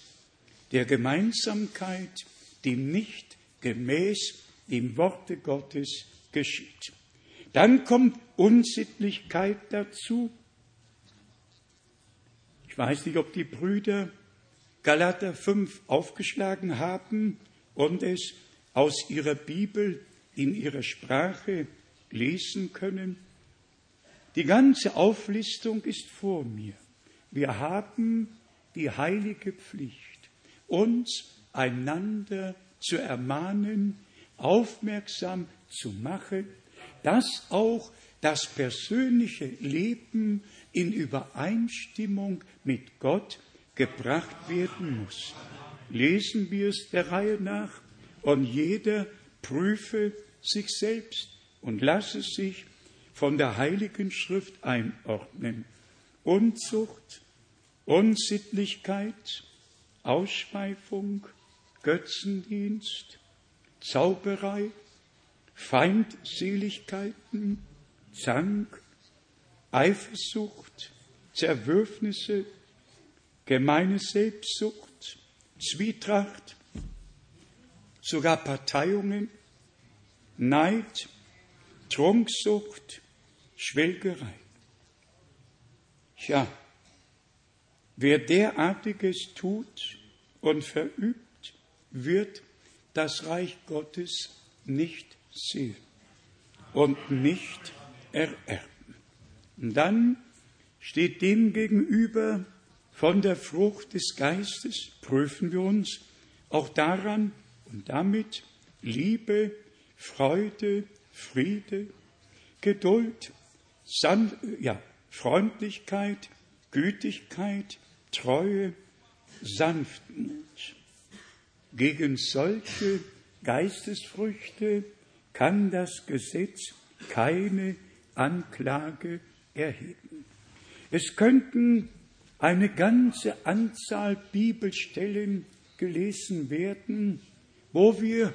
der Gemeinsamkeit, die nicht gemäß dem Worte Gottes geschieht. Dann kommt Unsittlichkeit dazu. Ich weiß nicht, ob die Brüder Galater 5 aufgeschlagen haben und es aus ihrer Bibel in ihrer Sprache lesen können. Die ganze Auflistung ist vor mir. Wir haben die heilige Pflicht, uns einander zu ermahnen, aufmerksam zu machen, dass auch das persönliche Leben in Übereinstimmung mit Gott gebracht werden muss. Lesen wir es der Reihe nach und jeder prüfe sich selbst und lasse sich von der Heiligen Schrift einordnen. Unzucht, Unsittlichkeit, Ausschweifung, Götzendienst, Zauberei, Feindseligkeiten, Zank, Eifersucht, Zerwürfnisse, gemeine Selbstsucht, Zwietracht, sogar Parteiungen, Neid, Trunksucht, Schwelgerei. Ja, wer derartiges tut und verübt, wird das Reich Gottes nicht sehen und nicht ererben. Und dann steht dem gegenüber von der Frucht des Geistes, prüfen wir uns auch daran und damit Liebe, Freude, Friede, Geduld, San ja, Freundlichkeit, Gütigkeit, Treue, Sanftmut. Gegen solche Geistesfrüchte kann das Gesetz keine Anklage erheben. Es könnten eine ganze Anzahl Bibelstellen gelesen werden, wo wir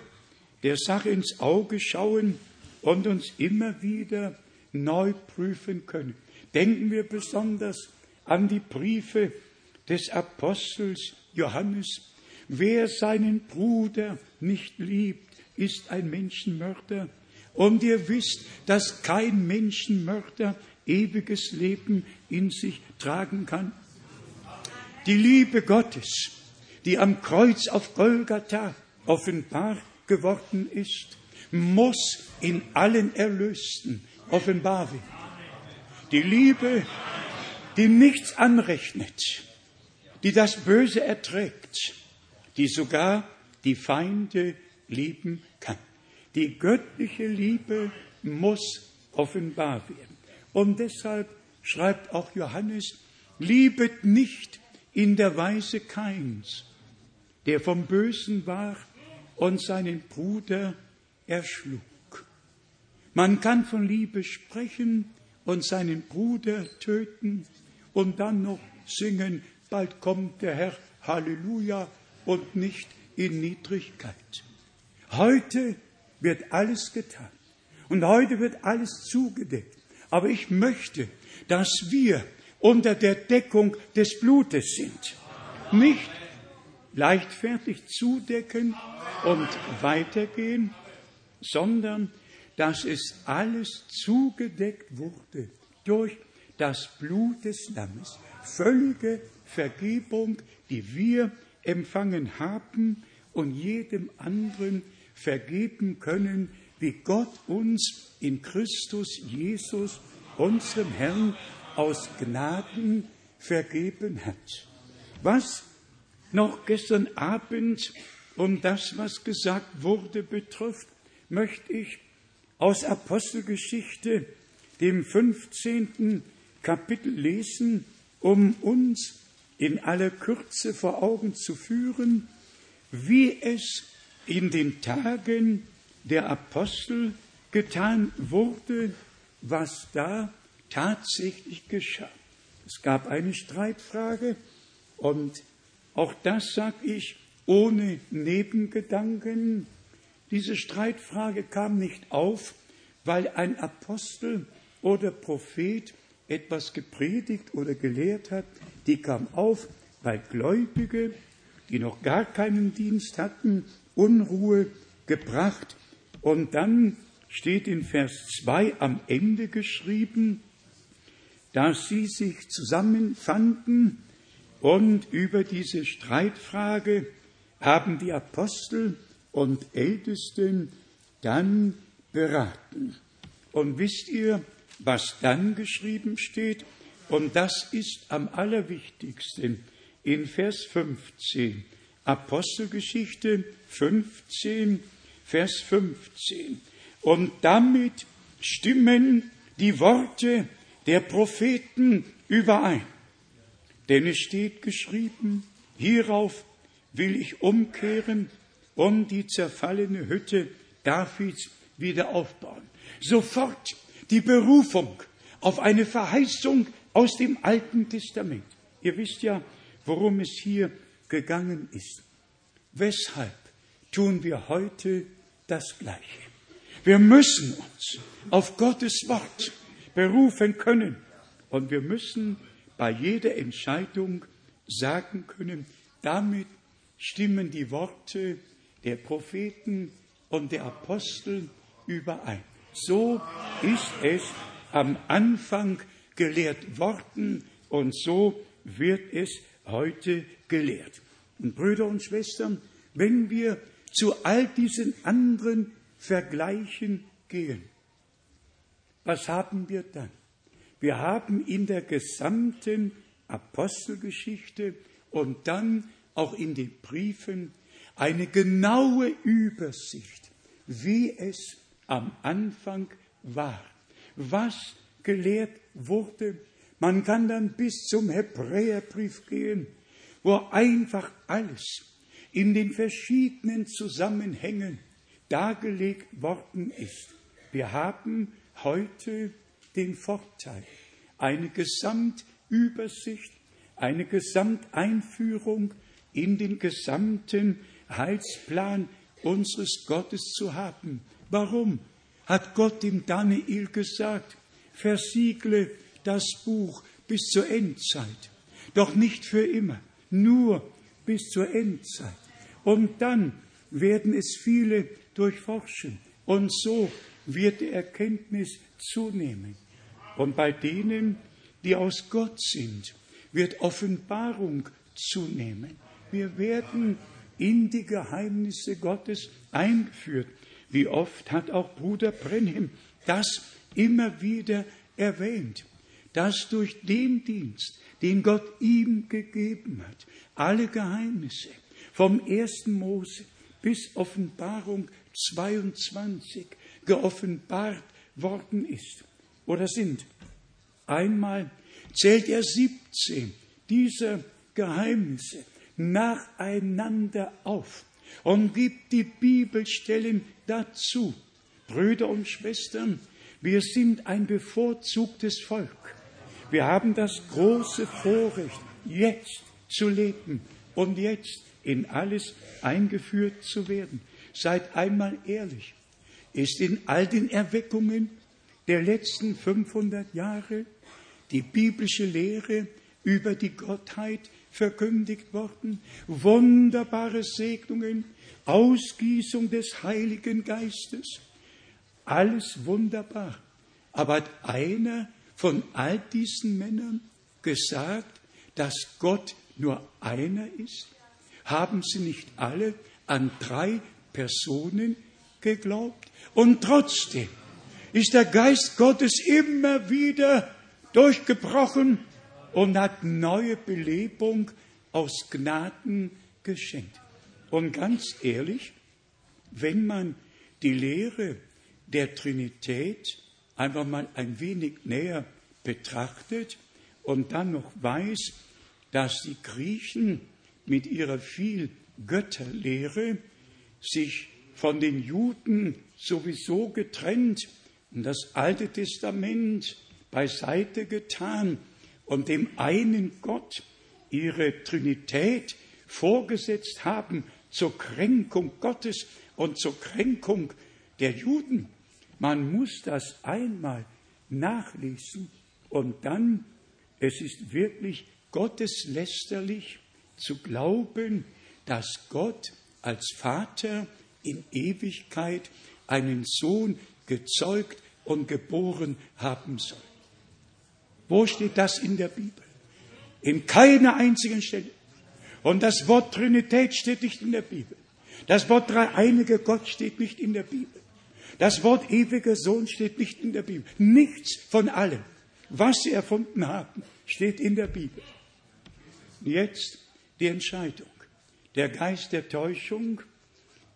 der Sache ins Auge schauen und uns immer wieder neu prüfen können. Denken wir besonders an die Briefe des Apostels Johannes. Wer seinen Bruder nicht liebt, ist ein Menschenmörder. Und ihr wisst, dass kein Menschenmörder ewiges Leben in sich tragen kann. Die Liebe Gottes, die am Kreuz auf Golgatha offenbar geworden ist, muss in allen Erlösten offenbar werden. Die Liebe, die nichts anrechnet, die das Böse erträgt, die sogar die Feinde lieben kann. Die göttliche Liebe muss offenbar werden. Und deshalb schreibt auch Johannes, liebet nicht in der Weise Keins, der vom Bösen war und seinen Bruder erschlug. Man kann von Liebe sprechen und seinen Bruder töten und dann noch singen, bald kommt der Herr, Halleluja, und nicht in Niedrigkeit. Heute wird alles getan und heute wird alles zugedeckt. Aber ich möchte, dass wir unter der Deckung des Blutes sind. Nicht leichtfertig zudecken und weitergehen, sondern dass es alles zugedeckt wurde durch das Blut des Lammes völlige Vergebung, die wir empfangen haben und jedem anderen vergeben können, wie Gott uns in Christus Jesus, unserem Herrn, aus Gnaden vergeben hat. Was noch gestern Abend um das, was gesagt wurde, betrifft, möchte ich aus Apostelgeschichte, dem 15. Kapitel lesen, um uns in aller Kürze vor Augen zu führen, wie es in den Tagen der Apostel getan wurde, was da tatsächlich geschah. Es gab eine Streitfrage und auch das sage ich ohne Nebengedanken. Diese Streitfrage kam nicht auf, weil ein Apostel oder Prophet etwas gepredigt oder gelehrt hat. Die kam auf, weil Gläubige, die noch gar keinen Dienst hatten, Unruhe gebracht. Und dann steht in Vers 2 am Ende geschrieben, dass sie sich zusammenfanden und über diese Streitfrage haben die Apostel und Ältesten dann beraten. Und wisst ihr, was dann geschrieben steht? Und das ist am allerwichtigsten in Vers 15. Apostelgeschichte 15, Vers 15. Und damit stimmen die Worte der Propheten überein. Denn es steht geschrieben, hierauf will ich umkehren und die zerfallene Hütte Davids wieder aufbauen. Sofort die Berufung auf eine Verheißung aus dem Alten Testament. Ihr wisst ja, worum es hier gegangen ist. Weshalb tun wir heute das Gleiche? Wir müssen uns auf Gottes Wort berufen können und wir müssen bei jeder Entscheidung sagen können, damit stimmen die Worte der Propheten und der Apostel überein. So ist es am Anfang gelehrt worden und so wird es heute gelehrt. Und Brüder und Schwestern, wenn wir zu all diesen anderen Vergleichen gehen, was haben wir dann? Wir haben in der gesamten Apostelgeschichte und dann auch in den Briefen eine genaue Übersicht, wie es am Anfang war, was gelehrt wurde. Man kann dann bis zum Hebräerbrief gehen, wo einfach alles in den verschiedenen Zusammenhängen dargelegt worden ist. Wir haben heute den Vorteil, eine Gesamtübersicht, eine Gesamteinführung in den gesamten Heilsplan unseres Gottes zu haben. Warum? Hat Gott dem Daniel gesagt, versiegle das Buch bis zur Endzeit. Doch nicht für immer, nur bis zur Endzeit. Und dann werden es viele durchforschen. Und so wird die Erkenntnis zunehmen. Und bei denen, die aus Gott sind, wird Offenbarung zunehmen. Wir werden in die Geheimnisse Gottes eingeführt. Wie oft hat auch Bruder Brenhem das immer wieder erwähnt, dass durch den Dienst, den Gott ihm gegeben hat, alle Geheimnisse vom ersten Mose bis Offenbarung 22 geoffenbart worden ist oder sind. Einmal zählt er 17 dieser Geheimnisse nacheinander auf und gibt die Bibelstellen dazu. Brüder und Schwestern, wir sind ein bevorzugtes Volk. Wir haben das große Vorrecht, jetzt zu leben und jetzt in alles eingeführt zu werden. Seid einmal ehrlich. Ist in all den Erweckungen der letzten 500 Jahre die biblische Lehre über die Gottheit verkündigt worden, wunderbare Segnungen, Ausgießung des Heiligen Geistes, alles wunderbar. Aber hat einer von all diesen Männern gesagt, dass Gott nur einer ist? Haben sie nicht alle an drei Personen geglaubt? Und trotzdem ist der Geist Gottes immer wieder durchgebrochen und hat neue Belebung aus Gnaden geschenkt. Und ganz ehrlich, wenn man die Lehre der Trinität einfach mal ein wenig näher betrachtet und dann noch weiß, dass die Griechen mit ihrer viel Götterlehre sich von den Juden sowieso getrennt und das Alte Testament beiseite getan und dem einen Gott ihre Trinität vorgesetzt haben zur Kränkung Gottes und zur Kränkung der Juden. Man muss das einmal nachlesen und dann, es ist wirklich gotteslästerlich zu glauben, dass Gott als Vater in Ewigkeit einen Sohn gezeugt und geboren haben soll. Wo steht das in der Bibel? In keiner einzigen Stelle. Und das Wort Trinität steht nicht in der Bibel. Das Wort dreieinige Gott steht nicht in der Bibel. Das Wort ewiger Sohn steht nicht in der Bibel. Nichts von allem, was sie erfunden haben, steht in der Bibel. Jetzt die Entscheidung. Der Geist der Täuschung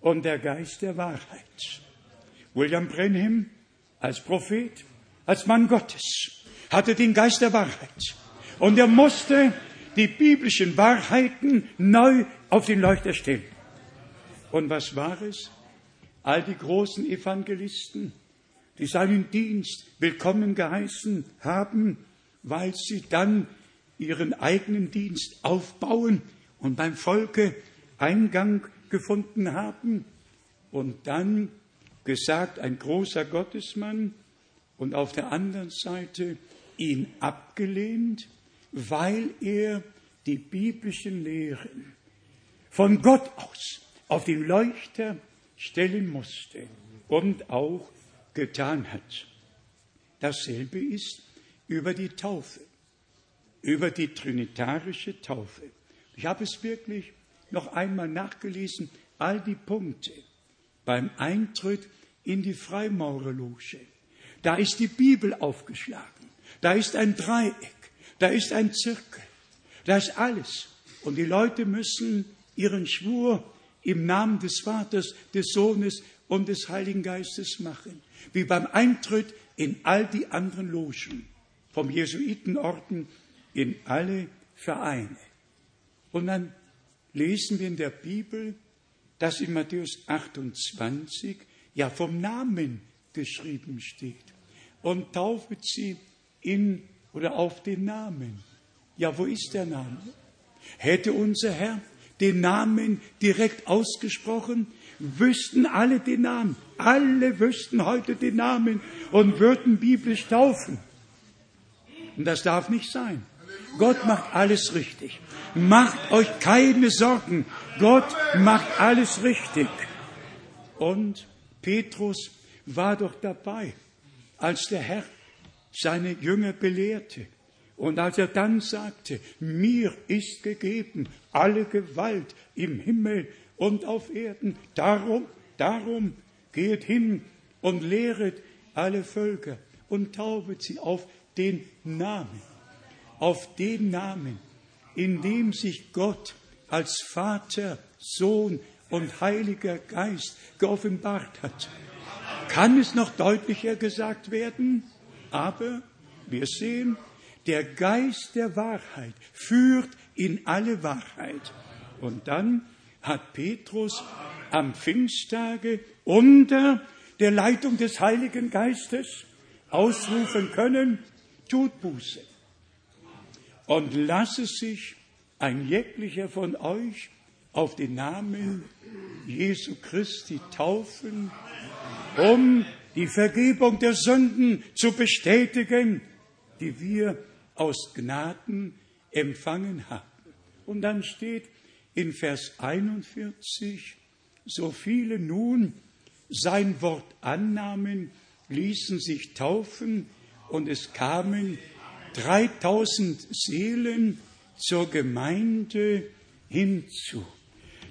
und der Geist der Wahrheit. William Brenham als Prophet, als Mann Gottes, hatte den Geist der Wahrheit. Und er musste die biblischen Wahrheiten neu auf den Leuchter stellen. Und was war es? All die großen Evangelisten, die seinen Dienst willkommen geheißen haben, weil sie dann ihren eigenen Dienst aufbauen und beim Volke Eingang gefunden haben und dann gesagt, ein großer Gottesmann und auf der anderen Seite ihn abgelehnt, weil er die biblischen Lehren von Gott aus auf den Leuchter stellen musste und auch getan hat. Dasselbe ist über die Taufe, über die trinitarische Taufe. Ich habe es wirklich noch einmal nachgelesen, all die Punkte beim Eintritt in die Freimaurerloge. Da ist die Bibel aufgeschlagen, da ist ein Dreieck, da ist ein Zirkel, da ist alles. Und die Leute müssen ihren Schwur im Namen des Vaters, des Sohnes und des Heiligen Geistes machen, wie beim Eintritt in all die anderen Logen, vom Jesuitenorden in alle Vereine. Und dann lesen wir in der Bibel, dass in Matthäus 28 ja vom Namen geschrieben steht. Und taufet sie in oder auf den Namen. Ja, wo ist der Name? Hätte unser Herr den Namen direkt ausgesprochen, wüssten alle den Namen. Alle wüssten heute den Namen und würden biblisch taufen. Und das darf nicht sein. Gott macht alles richtig. Macht euch keine Sorgen. Gott macht alles richtig. Und Petrus war doch dabei, als der Herr seine Jünger belehrte. Und als er dann sagte, mir ist gegeben alle Gewalt im Himmel und auf Erden, darum, darum geht hin und lehret alle Völker und taubet sie auf den Namen, auf den Namen, in dem sich Gott als Vater, Sohn und Heiliger Geist geoffenbart hat. Kann es noch deutlicher gesagt werden? Aber wir sehen, der Geist der Wahrheit führt in alle Wahrheit. Und dann hat Petrus am Pfingsttage unter der Leitung des Heiligen Geistes ausrufen können, tut Buße und lasse sich ein jeglicher von euch auf den Namen Jesu Christi taufen, um die Vergebung der Sünden zu bestätigen, die wir aus Gnaden empfangen haben. Und dann steht in Vers 41, so viele nun sein Wort annahmen, ließen sich taufen und es kamen 3000 Seelen, zur Gemeinde hinzu.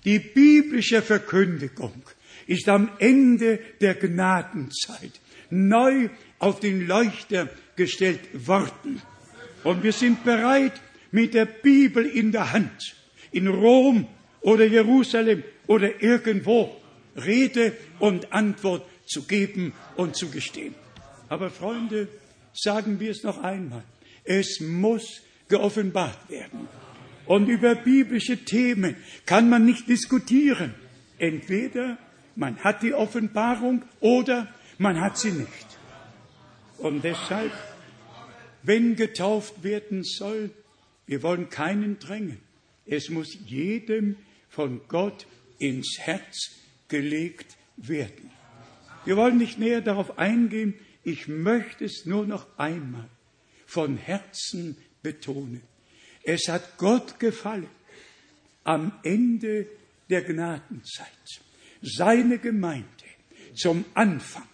Die biblische Verkündigung ist am Ende der Gnadenzeit neu auf den Leuchter gestellt worden. Und wir sind bereit, mit der Bibel in der Hand, in Rom oder Jerusalem oder irgendwo Rede und Antwort zu geben und zu gestehen. Aber Freunde, sagen wir es noch einmal, es muss geoffenbart werden. Und über biblische Themen kann man nicht diskutieren. Entweder man hat die Offenbarung oder man hat sie nicht. Und deshalb, wenn getauft werden soll, wir wollen keinen drängen. Es muss jedem von Gott ins Herz gelegt werden. Wir wollen nicht näher darauf eingehen. Ich möchte es nur noch einmal von Herzen betonen. Es hat Gott gefallen, am Ende der Gnadenzeit seine Gemeinde zum Anfang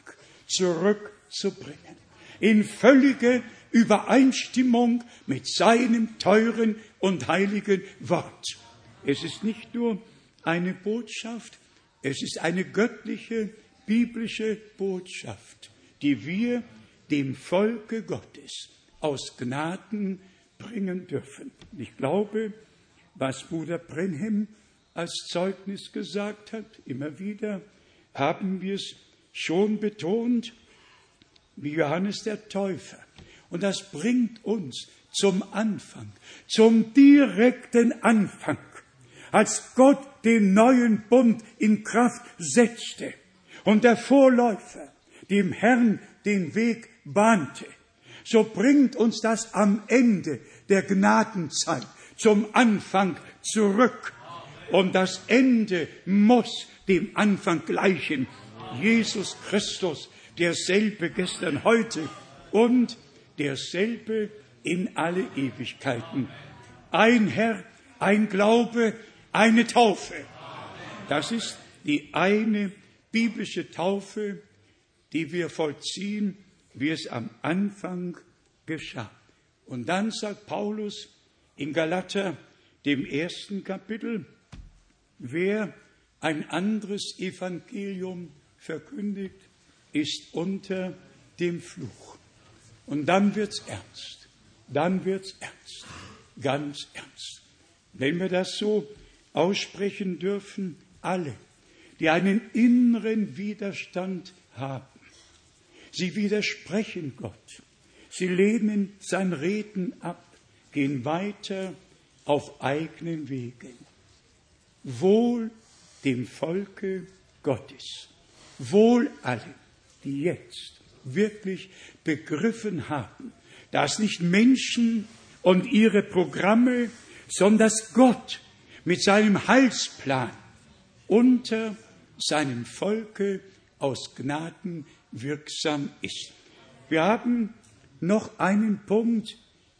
zurückzubringen. In völlige Übereinstimmung mit seinem teuren und heiligen Wort. Es ist nicht nur eine Botschaft, es ist eine göttliche, biblische Botschaft, die wir dem Volke Gottes aus Gnaden bringen dürfen. Ich glaube, was Bruder Brenhem als Zeugnis gesagt hat, immer wieder haben wir es schon betont, wie Johannes der Täufer. Und das bringt uns zum Anfang, zum direkten Anfang, als Gott den neuen Bund in Kraft setzte und der Vorläufer dem Herrn den Weg bahnte. So bringt uns das am Ende der Gnadenzeit zum Anfang zurück. Und das Ende muss dem Anfang gleichen. Jesus Christus, derselbe gestern, heute und derselbe in alle Ewigkeiten. Ein Herr, ein Glaube, eine Taufe. Das ist die eine biblische Taufe, die wir vollziehen, wie es am Anfang geschah. Und dann sagt Paulus in Galater, dem ersten Kapitel, wer ein anderes Evangelium verkündigt, ist unter dem Fluch. Und dann wird's ernst. Dann wird's ernst. Ganz ernst. Wenn wir das so aussprechen dürfen, alle, die einen inneren Widerstand haben, sie widersprechen Gott, sie lehnen sein Reden ab, gehen weiter auf eigenen Wegen. Wohl dem Volke Gottes, wohl allen, die jetzt wirklich begriffen haben, dass nicht Menschen und ihre Programme, sondern dass Gott mit seinem Heilsplan unter seinem Volke aus Gnaden wirksam ist. Wir haben noch einen Punkt,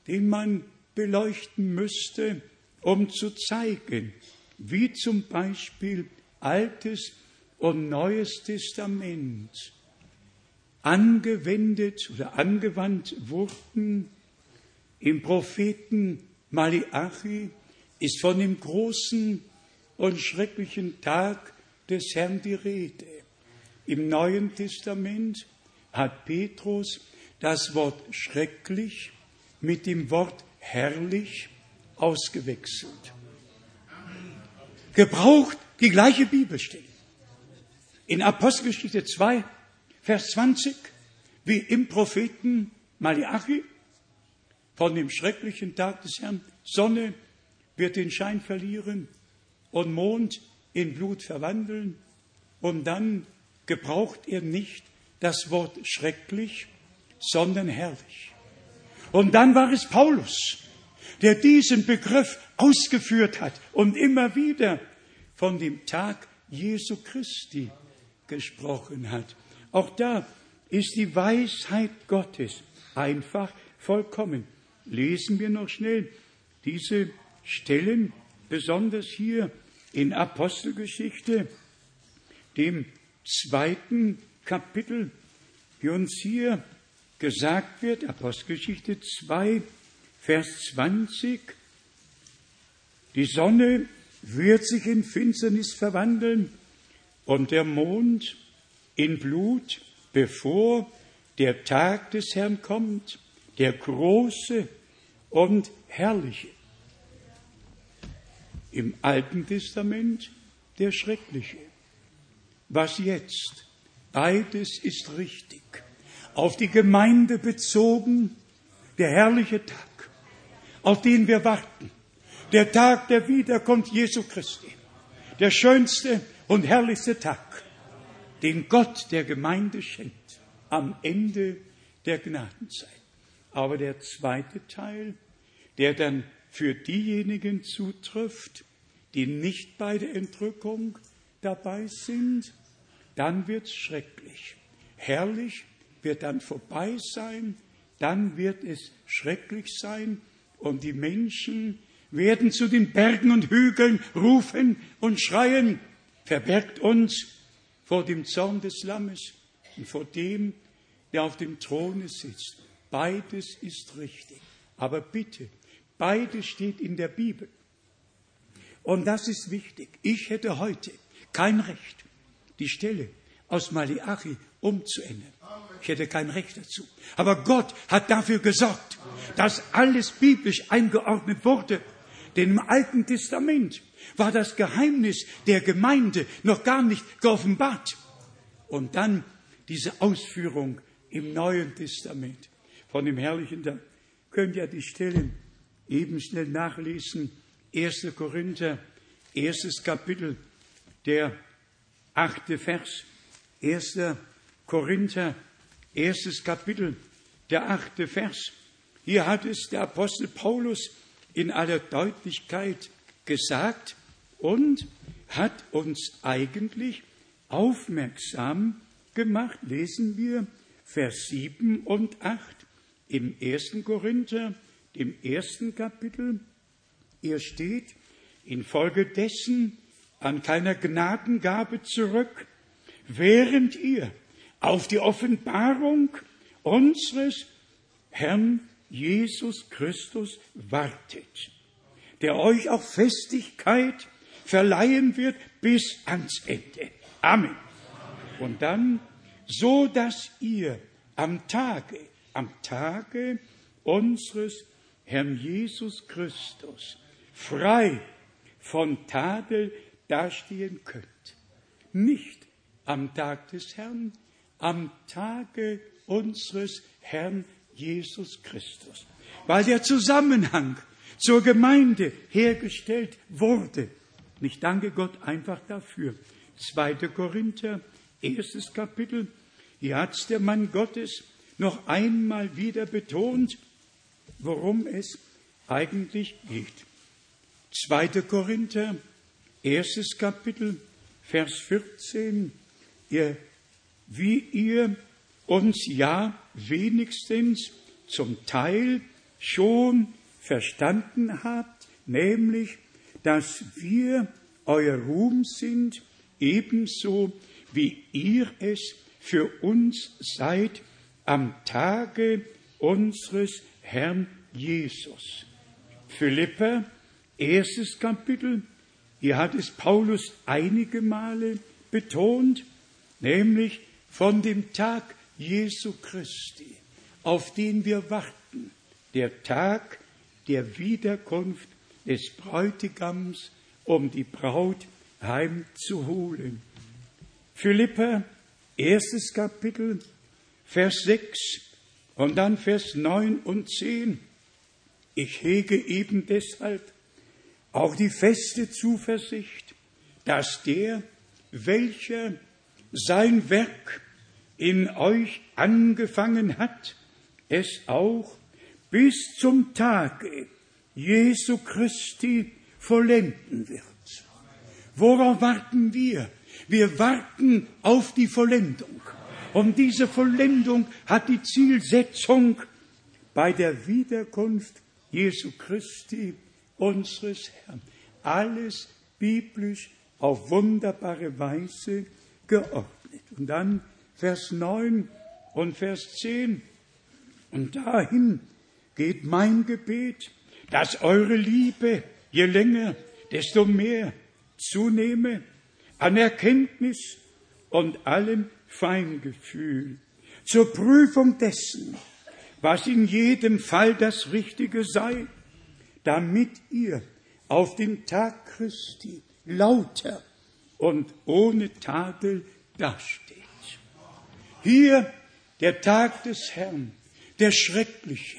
den man beleuchten müsste, um zu zeigen, wie zum Beispiel Altes und Neues Testament angewendet oder angewandt wurden. Im Propheten Malachi ist von dem großen und schrecklichen Tag des Herrn die Rede. Im Neuen Testament hat Petrus das Wort schrecklich mit dem Wort herrlich ausgewechselt. Gebraucht die gleiche Bibelstelle. In Apostelgeschichte 2 Vers 20, wie im Propheten Malachi, von dem schrecklichen Tag des Herrn, Sonne wird den Schein verlieren und Mond in Blut verwandeln. Und dann gebraucht er nicht das Wort schrecklich, sondern herrlich. Und dann war es Paulus, der diesen Begriff ausgeführt hat und immer wieder von dem Tag Jesu Christi gesprochen hat. Auch da ist die Weisheit Gottes einfach vollkommen. Lesen wir noch schnell diese Stellen, besonders hier in Apostelgeschichte, dem zweiten Kapitel, wie uns hier gesagt wird, Apostelgeschichte 2, Vers 20, Die Sonne wird sich in Finsternis verwandeln und der Mond in Blut, bevor der Tag des Herrn kommt, der große und herrliche. Im Alten Testament der schreckliche. Was jetzt? Beides ist richtig. Auf die Gemeinde bezogen, der herrliche Tag, auf den wir warten. Der Tag der Wiederkunft Jesu Christi. Der schönste und herrlichste Tag, den Gott der Gemeinde schenkt am Ende der Gnadenzeit. Aber der zweite Teil, der dann für diejenigen zutrifft, die nicht bei der Entrückung dabei sind, dann wird's schrecklich. Herrlich wird dann vorbei sein, dann wird es schrecklich sein und die Menschen werden zu den Bergen und Hügeln rufen und schreien, verbergt uns vor dem Zorn des Lammes und vor dem, der auf dem Throne sitzt. Beides ist richtig. Aber bitte, beides steht in der Bibel. Und das ist wichtig. Ich hätte heute kein Recht, die Stelle aus Malachi umzuändern. Ich hätte kein Recht dazu. Aber Gott hat dafür gesorgt, dass alles biblisch eingeordnet wurde. Denn im Alten Testament war das Geheimnis der Gemeinde noch gar nicht geoffenbart. Und dann diese Ausführung im Neuen Testament von dem herrlichen, da könnt ihr die Stellen eben schnell nachlesen. 1. Korinther, erstes Kapitel, der achte Vers. 1. Korinther, erstes Kapitel, der achte Vers. Hier hat es der Apostel Paulus in aller Deutlichkeit gesagt und hat uns eigentlich aufmerksam gemacht. Lesen wir Vers 7 und 8 im ersten Korinther, dem ersten Kapitel. Ihr steht infolgedessen an keiner Gnadengabe zurück, während ihr auf die Offenbarung unseres Herrn Jesus Christus wartet, der euch auch Festigkeit verleihen wird bis ans Ende. Amen. Und dann, so dass ihr am Tage, am Tage unseres Herrn Jesus Christus frei von Tadel dastehen könnt. Nicht am Tag des Herrn, am Tage unseres Herrn Jesus Christus. Weil der Zusammenhang zur Gemeinde hergestellt wurde. Und ich danke Gott einfach dafür. 2. Korinther, erstes Kapitel. Hier hat der Mann Gottes noch einmal wieder betont, worum es eigentlich geht. 2. Korinther, erstes Kapitel, Vers 14. Ihr, wie ihr uns ja wenigstens zum Teil schon verstanden habt, nämlich, dass wir euer Ruhm sind, ebenso wie ihr es für uns seid am Tage unseres Herrn Jesus. Philippa, erstes Kapitel, hier hat es Paulus einige Male betont, nämlich von dem Tag Jesu Christi, auf den wir warten, der Tag der Wiederkunft des Bräutigams, um die Braut heimzuholen. Philippa, erstes Kapitel, Vers 6 und dann Vers 9 und 10. Ich hege eben deshalb auch die feste Zuversicht, dass der, welcher sein Werk in euch angefangen hat, es auch bis zum Tage Jesu Christi vollenden wird. Worauf warten wir? Wir warten auf die Vollendung. Und diese Vollendung hat die Zielsetzung bei der Wiederkunft Jesu Christi, unseres Herrn. Alles biblisch auf wunderbare Weise geordnet. Und dann Vers 9 und Vers 10. Und dahin geht mein Gebet, dass eure Liebe je länger, desto mehr zunehme an Erkenntnis und allem Feingefühl zur Prüfung dessen, was in jedem Fall das Richtige sei, damit ihr auf den Tag Christi lauter und ohne Tadel dasteht. Hier der Tag des Herrn, der schreckliche.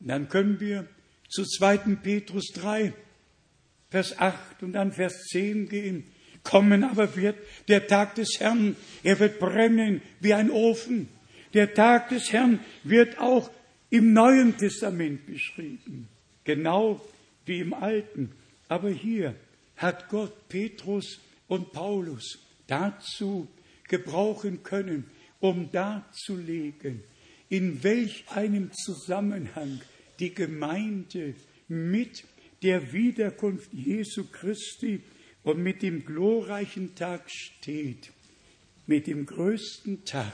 dann können wir zu 2. Petrus 3, Vers 8 und dann Vers 10 gehen. Kommen aber wird der Tag des Herrn, er wird brennen wie ein Ofen. Der Tag des Herrn wird auch im Neuen Testament beschrieben, genau wie im Alten. Aber hier hat Gott Petrus und Paulus dazu gebrauchen können, um darzulegen, in welch einem Zusammenhang die Gemeinde mit der Wiederkunft Jesu Christi und mit dem glorreichen Tag steht, mit dem größten Tag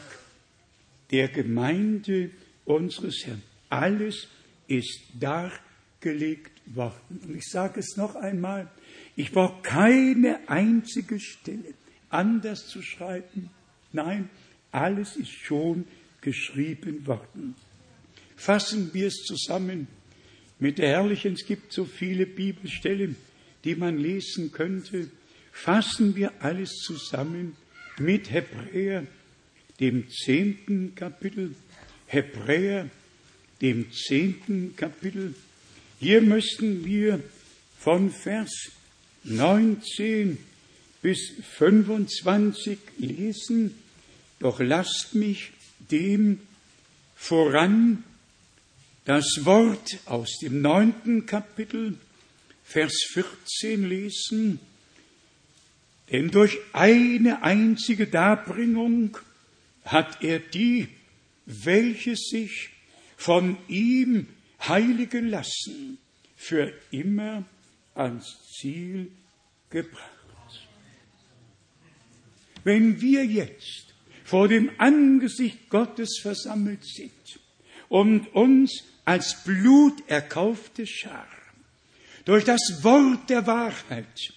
der Gemeinde unseres Herrn. Alles ist dargelegt worden. Und ich sage es noch einmal, ich brauche keine einzige Stelle anders zu schreiben. Nein, alles ist schon geschrieben worden. Fassen wir es zusammen mit der herrlichen, es gibt so viele Bibelstellen, die man lesen könnte. Fassen wir alles zusammen mit Hebräer, dem zehnten Kapitel. Hebräer, dem zehnten Kapitel. Hier müssten wir von Vers 19 bis 25 lesen. Doch lasst mich dem voran das Wort aus dem neunten Kapitel, Vers 14 lesen. Denn durch eine einzige Darbringung hat er die, welche sich von ihm heiligen lassen, für immer ans Ziel gebracht. Wenn wir jetzt vor dem Angesicht Gottes versammelt sind und uns als Blut erkaufte Schar durch das Wort der Wahrheit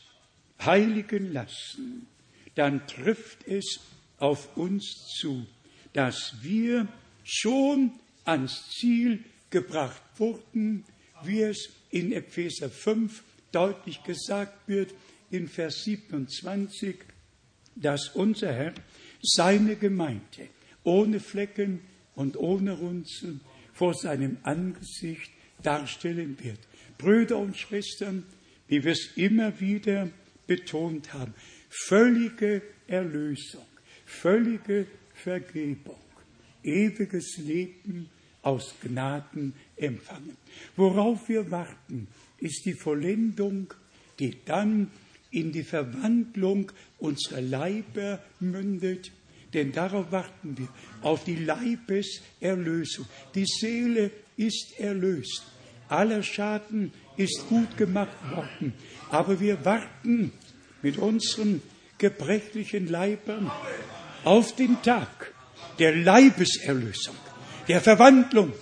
heiligen lassen, dann trifft es auf uns zu, dass wir schon ans Ziel gebracht wurden, wie es in Epheser 5 deutlich gesagt wird, in Vers 27, dass unser Herr seine Gemeinde ohne Flecken und ohne Runzeln vor seinem Angesicht darstellen wird. Brüder und Schwestern, wie wir es immer wieder betont haben, völlige Erlösung, völlige Vergebung, ewiges Leben aus Gnaden empfangen. Worauf wir warten, ist die Vollendung, die dann in die Verwandlung unserer Leiber mündet, denn darauf warten wir, auf die Leibeserlösung. Die Seele ist erlöst. Aller Schaden ist gut gemacht worden. Aber wir warten mit unseren gebrechlichen Leibern auf den Tag der Leibeserlösung, der Verwandlung,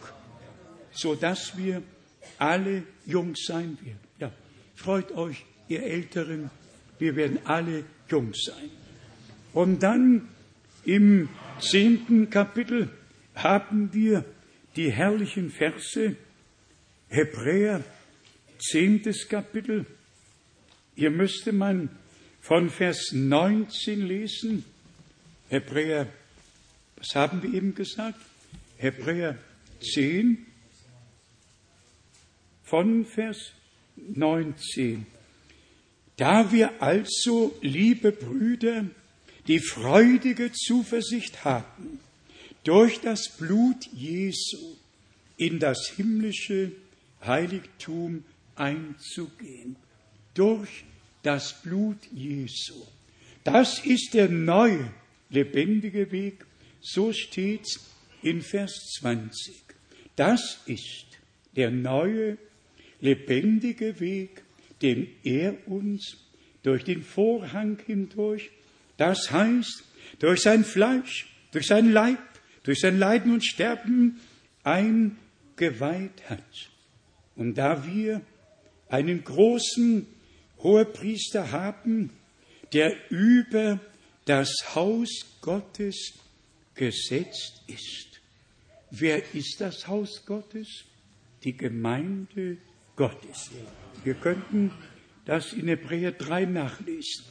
so dass wir alle jung sein werden. Ja, freut euch, ihr Älteren, wir werden alle jung sein. Und dann im zehnten Kapitel haben wir die herrlichen Verse Hebräer, zehntes Kapitel. Hier müsste man von Vers 19 lesen. Hebräer, was haben wir eben gesagt? Hebräer 10 von Vers 19. Da wir also, liebe Brüder, die freudige Zuversicht haben, durch das Blut Jesu in das himmlische Heiligtum einzugehen. Durch das Blut Jesu. Das ist der neue, lebendige Weg. So steht's in Vers 20. Das ist der neue, lebendige Weg, den er uns durch den Vorhang hindurch, das heißt durch sein Fleisch, durch sein Leib, durch sein Leiden und Sterben eingeweiht hat. Und da wir einen großen Hohepriester haben, der über das Haus Gottes gesetzt ist. Wer ist das Haus Gottes? Die Gemeinde Gottes. Wir könnten das in Hebräer 3 nachlesen.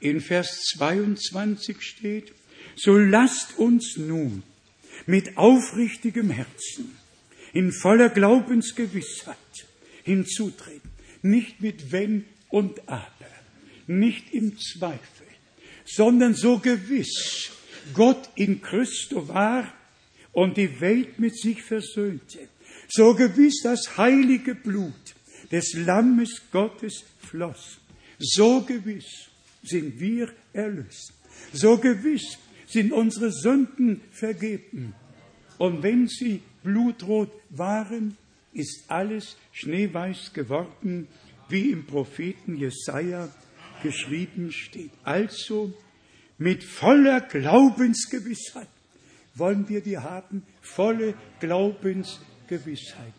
In Vers 22 steht, so lasst uns nun mit aufrichtigem Herzen, in voller Glaubensgewissheit hinzutreten, nicht mit Wenn und Aber, nicht im Zweifel, sondern so gewiss Gott in Christo war und die Welt mit sich versöhnte, so gewiss das heilige Blut des Lammes Gottes floss, so gewiss sind wir erlöst, so gewiss sind unsere Sünden vergeben. Und wenn sie blutrot waren, ist alles schneeweiß geworden, wie im Propheten Jesaja geschrieben steht. Also mit voller Glaubensgewissheit wollen wir die haben, volle Glaubensgewissheit.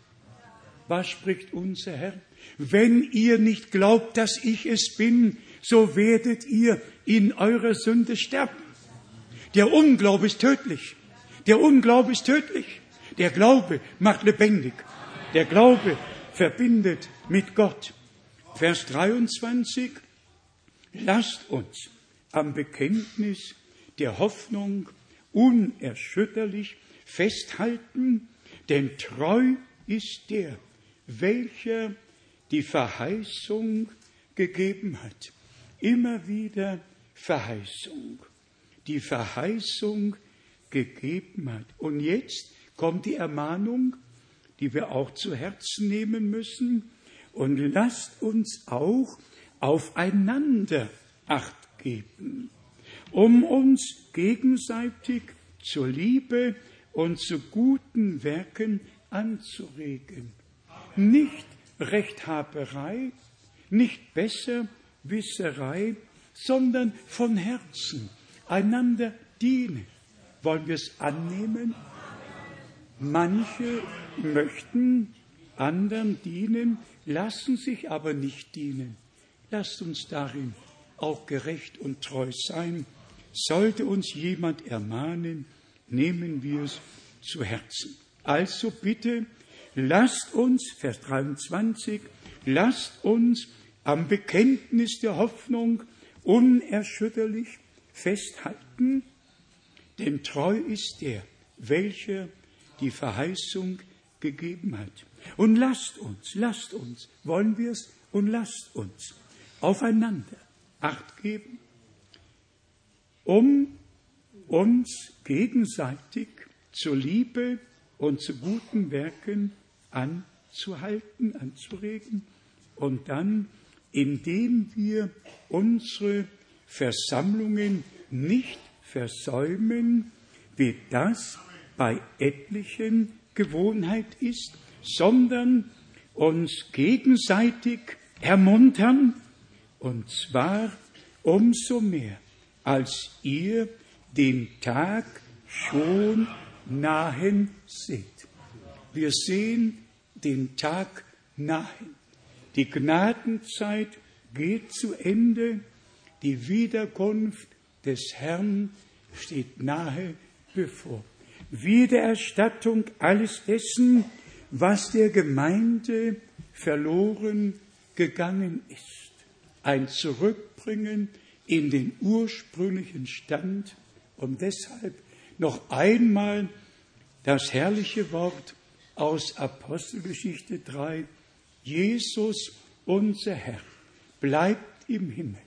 Was spricht unser Herr? Wenn ihr nicht glaubt, dass ich es bin, so werdet ihr in eurer Sünde sterben. Der Unglaube ist tödlich. Der Unglaube ist tödlich. Der Glaube macht lebendig. Der Glaube verbindet mit Gott. Vers 23. Lasst uns am Bekenntnis der Hoffnung unerschütterlich festhalten, denn treu ist der, welcher die Verheißung gegeben hat. Immer wieder Verheißung. Die Verheißung gegeben hat. Und jetzt kommt die Ermahnung, die wir auch zu Herzen nehmen müssen. Und lasst uns auch aufeinander Acht geben, um uns gegenseitig zur Liebe und zu guten Werken anzuregen. Nicht Rechthaberei, nicht Besserwisserei, sondern von Herzen einander dienen. Wollen wir es annehmen? Manche möchten anderen dienen, lassen sich aber nicht dienen. Lasst uns darin auch gerecht und treu sein. Sollte uns jemand ermahnen, nehmen wir es zu Herzen. Also bitte, lasst uns, Vers 23, lasst uns am Bekenntnis der Hoffnung unerschütterlich festhalten, denn treu ist der, welcher die Verheißung gegeben hat. Und lasst uns, lasst uns, wollen wir es, und lasst uns aufeinander Acht geben, um uns gegenseitig zur Liebe und zu guten Werken anzuhalten, anzuregen. Und dann, indem wir unsere Versammlungen nicht versäumen, wie das bei etlichen Gewohnheit ist, sondern uns gegenseitig ermuntern, und zwar umso mehr, als ihr den Tag schon nahen seht. Wir sehen den Tag nahen. Die Gnadenzeit geht zu Ende. Die Wiederkunft des Herrn steht nahe bevor. Wiedererstattung alles dessen, was der Gemeinde verloren gegangen ist ein Zurückbringen in den ursprünglichen Stand und deshalb noch einmal das herrliche Wort aus Apostelgeschichte 3. Jesus, unser Herr, bleibt im Himmel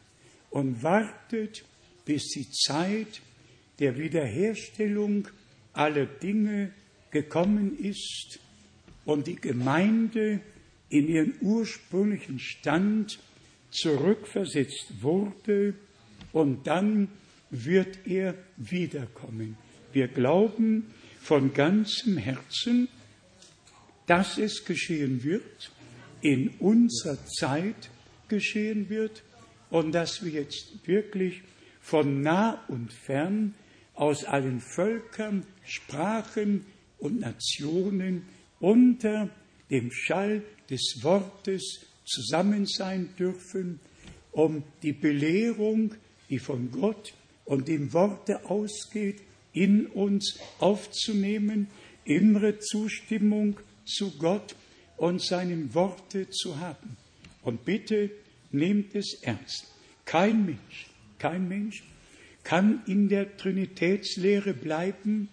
und wartet, bis die Zeit der Wiederherstellung aller Dinge gekommen ist und die Gemeinde in ihren ursprünglichen Stand zurückversetzt wurde und dann wird er wiederkommen. Wir glauben von ganzem Herzen, dass es geschehen wird, in unserer Zeit geschehen wird und dass wir jetzt wirklich von nah und fern aus allen Völkern, Sprachen und Nationen unter dem Schall des Wortes zusammen sein dürfen, um die Belehrung, die von Gott und dem Worte ausgeht, in uns aufzunehmen, innere Zustimmung zu Gott und seinem Worte zu haben. Und bitte nehmt es ernst. Kein Mensch, kein Mensch kann in der Trinitätslehre bleiben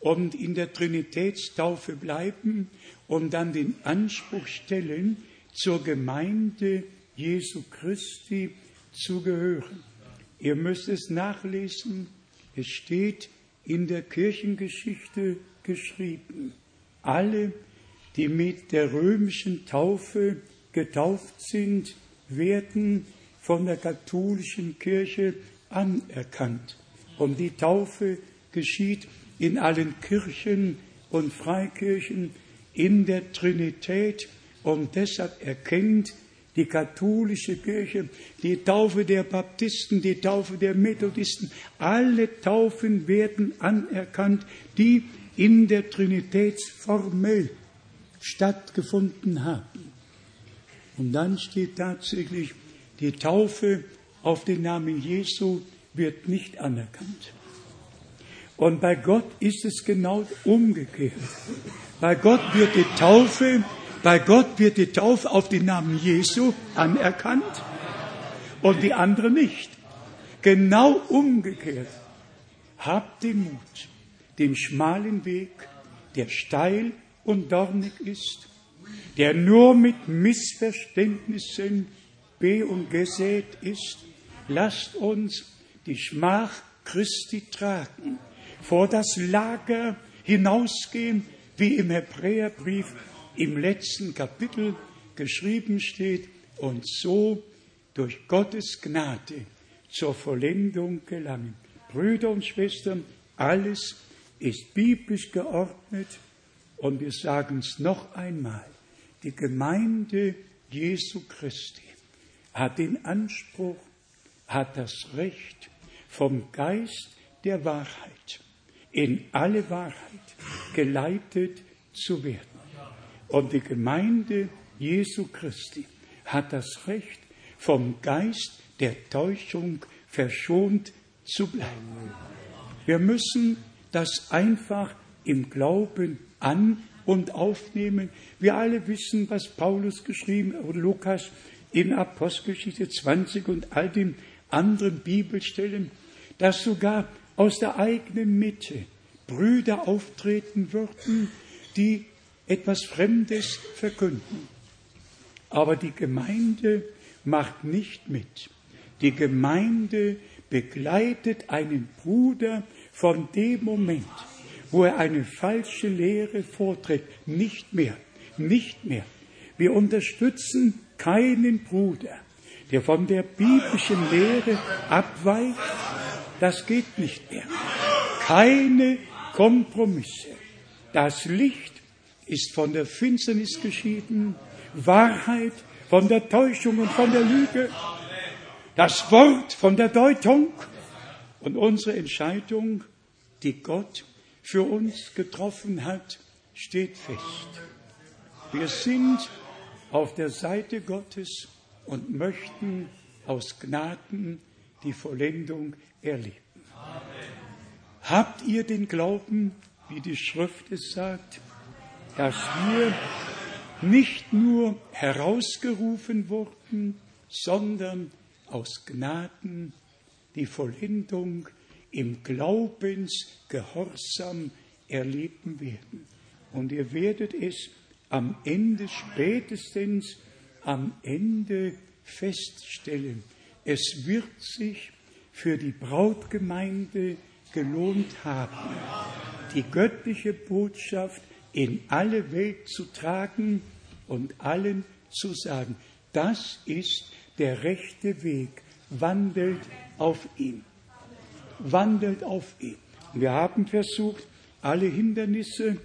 und in der Trinitätstaufe bleiben und dann den Anspruch stellen, zur Gemeinde Jesu Christi zu gehören. Ihr müsst es nachlesen. Es steht in der Kirchengeschichte geschrieben. Alle, die mit der römischen Taufe getauft sind, werden von der katholischen Kirche anerkannt. Und die Taufe geschieht in allen Kirchen und Freikirchen in der Trinität. Und deshalb erkennt die katholische Kirche, die Taufe der Baptisten, die Taufe der Methodisten, alle Taufen werden anerkannt, die in der Trinitätsformel stattgefunden haben. Und dann steht tatsächlich, die Taufe auf den Namen Jesu wird nicht anerkannt. Und bei Gott ist es genau umgekehrt. Bei Gott wird die Taufe bei Gott wird die Taufe auf den Namen Jesu anerkannt und die andere nicht. Genau umgekehrt. Habt den Mut, den schmalen Weg, der steil und dornig ist, der nur mit Missverständnissen be- und gesät ist. Lasst uns die Schmach Christi tragen, vor das Lager hinausgehen, wie im Hebräerbrief im letzten Kapitel geschrieben steht, und so durch Gottes Gnade zur Vollendung gelangen. Brüder und Schwestern, alles ist biblisch geordnet und wir sagen es noch einmal. Die Gemeinde Jesu Christi hat den Anspruch, hat das Recht, vom Geist der Wahrheit in alle Wahrheit geleitet zu werden. Und die Gemeinde Jesu Christi hat das Recht, vom Geist der Täuschung verschont zu bleiben. Wir müssen das einfach im Glauben an und aufnehmen. Wir alle wissen, was Paulus geschrieben oder Lukas in Apostelgeschichte 20 und all den anderen Bibelstellen, dass sogar aus der eigenen Mitte Brüder auftreten würden, die etwas Fremdes verkünden. Aber die Gemeinde macht nicht mit. Die Gemeinde begleitet einen Bruder von dem Moment, wo er eine falsche Lehre vorträgt, nicht mehr, nicht mehr. Wir unterstützen keinen Bruder, der von der biblischen Lehre abweicht. Das geht nicht mehr. Keine Kompromisse. Das Licht ist von der Finsternis geschieden, Wahrheit von der Täuschung und von der Lüge, das Wort von der Deutung und unsere Entscheidung, die Gott für uns getroffen hat, steht fest. Wir sind auf der Seite Gottes und möchten aus Gnaden die Vollendung erleben. Habt ihr den Glauben, wie die Schrift es sagt? Dass wir nicht nur herausgerufen wurden, sondern aus Gnaden die Vollendung im Glaubensgehorsam erleben werden. Und ihr werdet es am Ende, spätestens am Ende feststellen. Es wird sich für die Brautgemeinde gelohnt haben. Die göttliche Botschaft in alle Welt zu tragen und allen zu sagen, das ist der rechte Weg, wandelt auf ihn. Wandelt auf ihn. Wir haben versucht, alle Hindernisse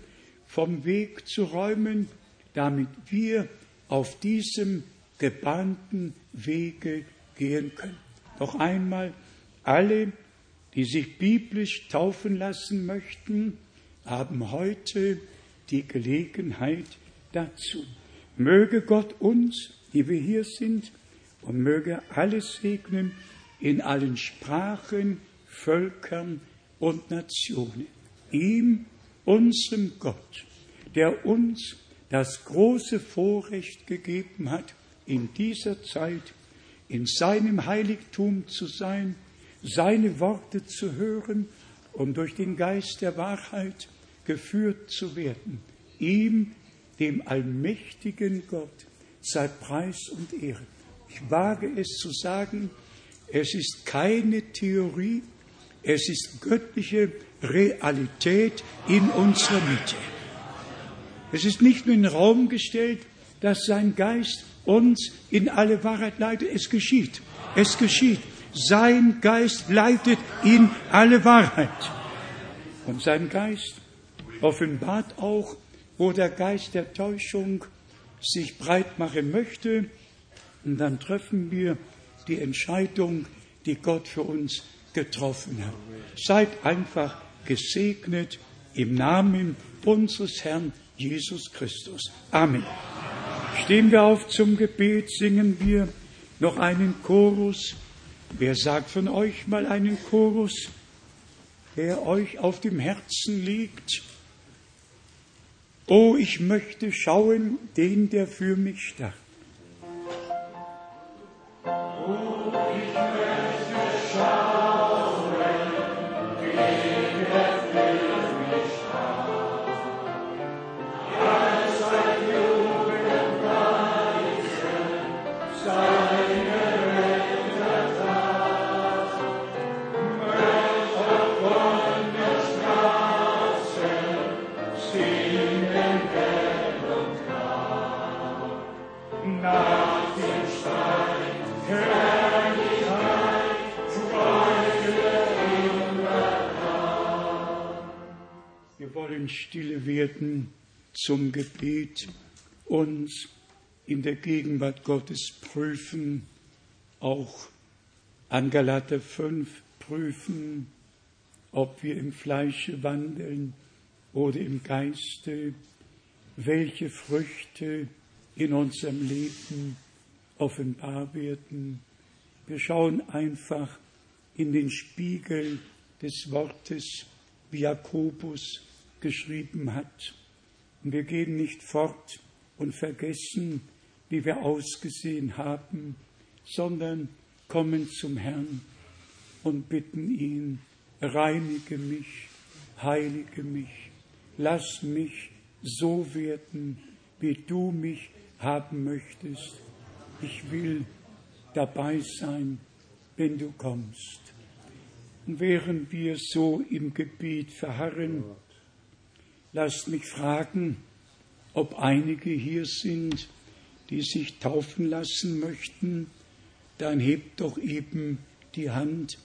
vom Weg zu räumen, damit wir auf diesem gebahnten Wege gehen können. Noch einmal, alle, die sich biblisch taufen lassen möchten, haben heute die Gelegenheit dazu. Möge Gott uns, die wir hier sind, und möge alles segnen in allen Sprachen, Völkern und Nationen. Ihm, unserem Gott, der uns das große Vorrecht gegeben hat, in dieser Zeit in seinem Heiligtum zu sein, seine Worte zu hören und durch den Geist der Wahrheit geführt zu werden. Ihm, dem allmächtigen Gott, sei Preis und Ehre. Ich wage es zu sagen, es ist keine Theorie, es ist göttliche Realität in unserer Mitte. Es ist nicht nur in den Raum gestellt, dass sein Geist uns in alle Wahrheit leitet. Es geschieht. Es geschieht. Sein Geist leitet in alle Wahrheit. Und sein Geist offenbart auch, wo der Geist der Täuschung sich breit machen möchte. Und dann treffen wir die Entscheidung, die Gott für uns getroffen hat. Seid einfach gesegnet im Namen unseres Herrn Jesus Christus. Amen. Stehen wir auf zum Gebet, singen wir noch einen Chorus. Wer sagt von euch mal einen Chorus, der euch auf dem Herzen liegt? Oh, ich möchte schauen, den, der für mich starb. Wollen stille werden zum Gebet, uns in der Gegenwart Gottes prüfen, auch an Galater 5 prüfen, ob wir im Fleische wandeln oder im Geiste, welche Früchte in unserem Leben offenbar werden. Wir schauen einfach in den Spiegel des Wortes, wie Jakobus geschrieben hat. Und wir gehen nicht fort und vergessen, wie wir ausgesehen haben, sondern kommen zum Herrn und bitten ihn, reinige mich, heilige mich, lass mich so werden, wie du mich haben möchtest. Ich will dabei sein, wenn du kommst. Und während wir so im Gebet verharren, lasst mich fragen, ob einige hier sind, die sich taufen lassen möchten, dann hebt doch eben die Hand.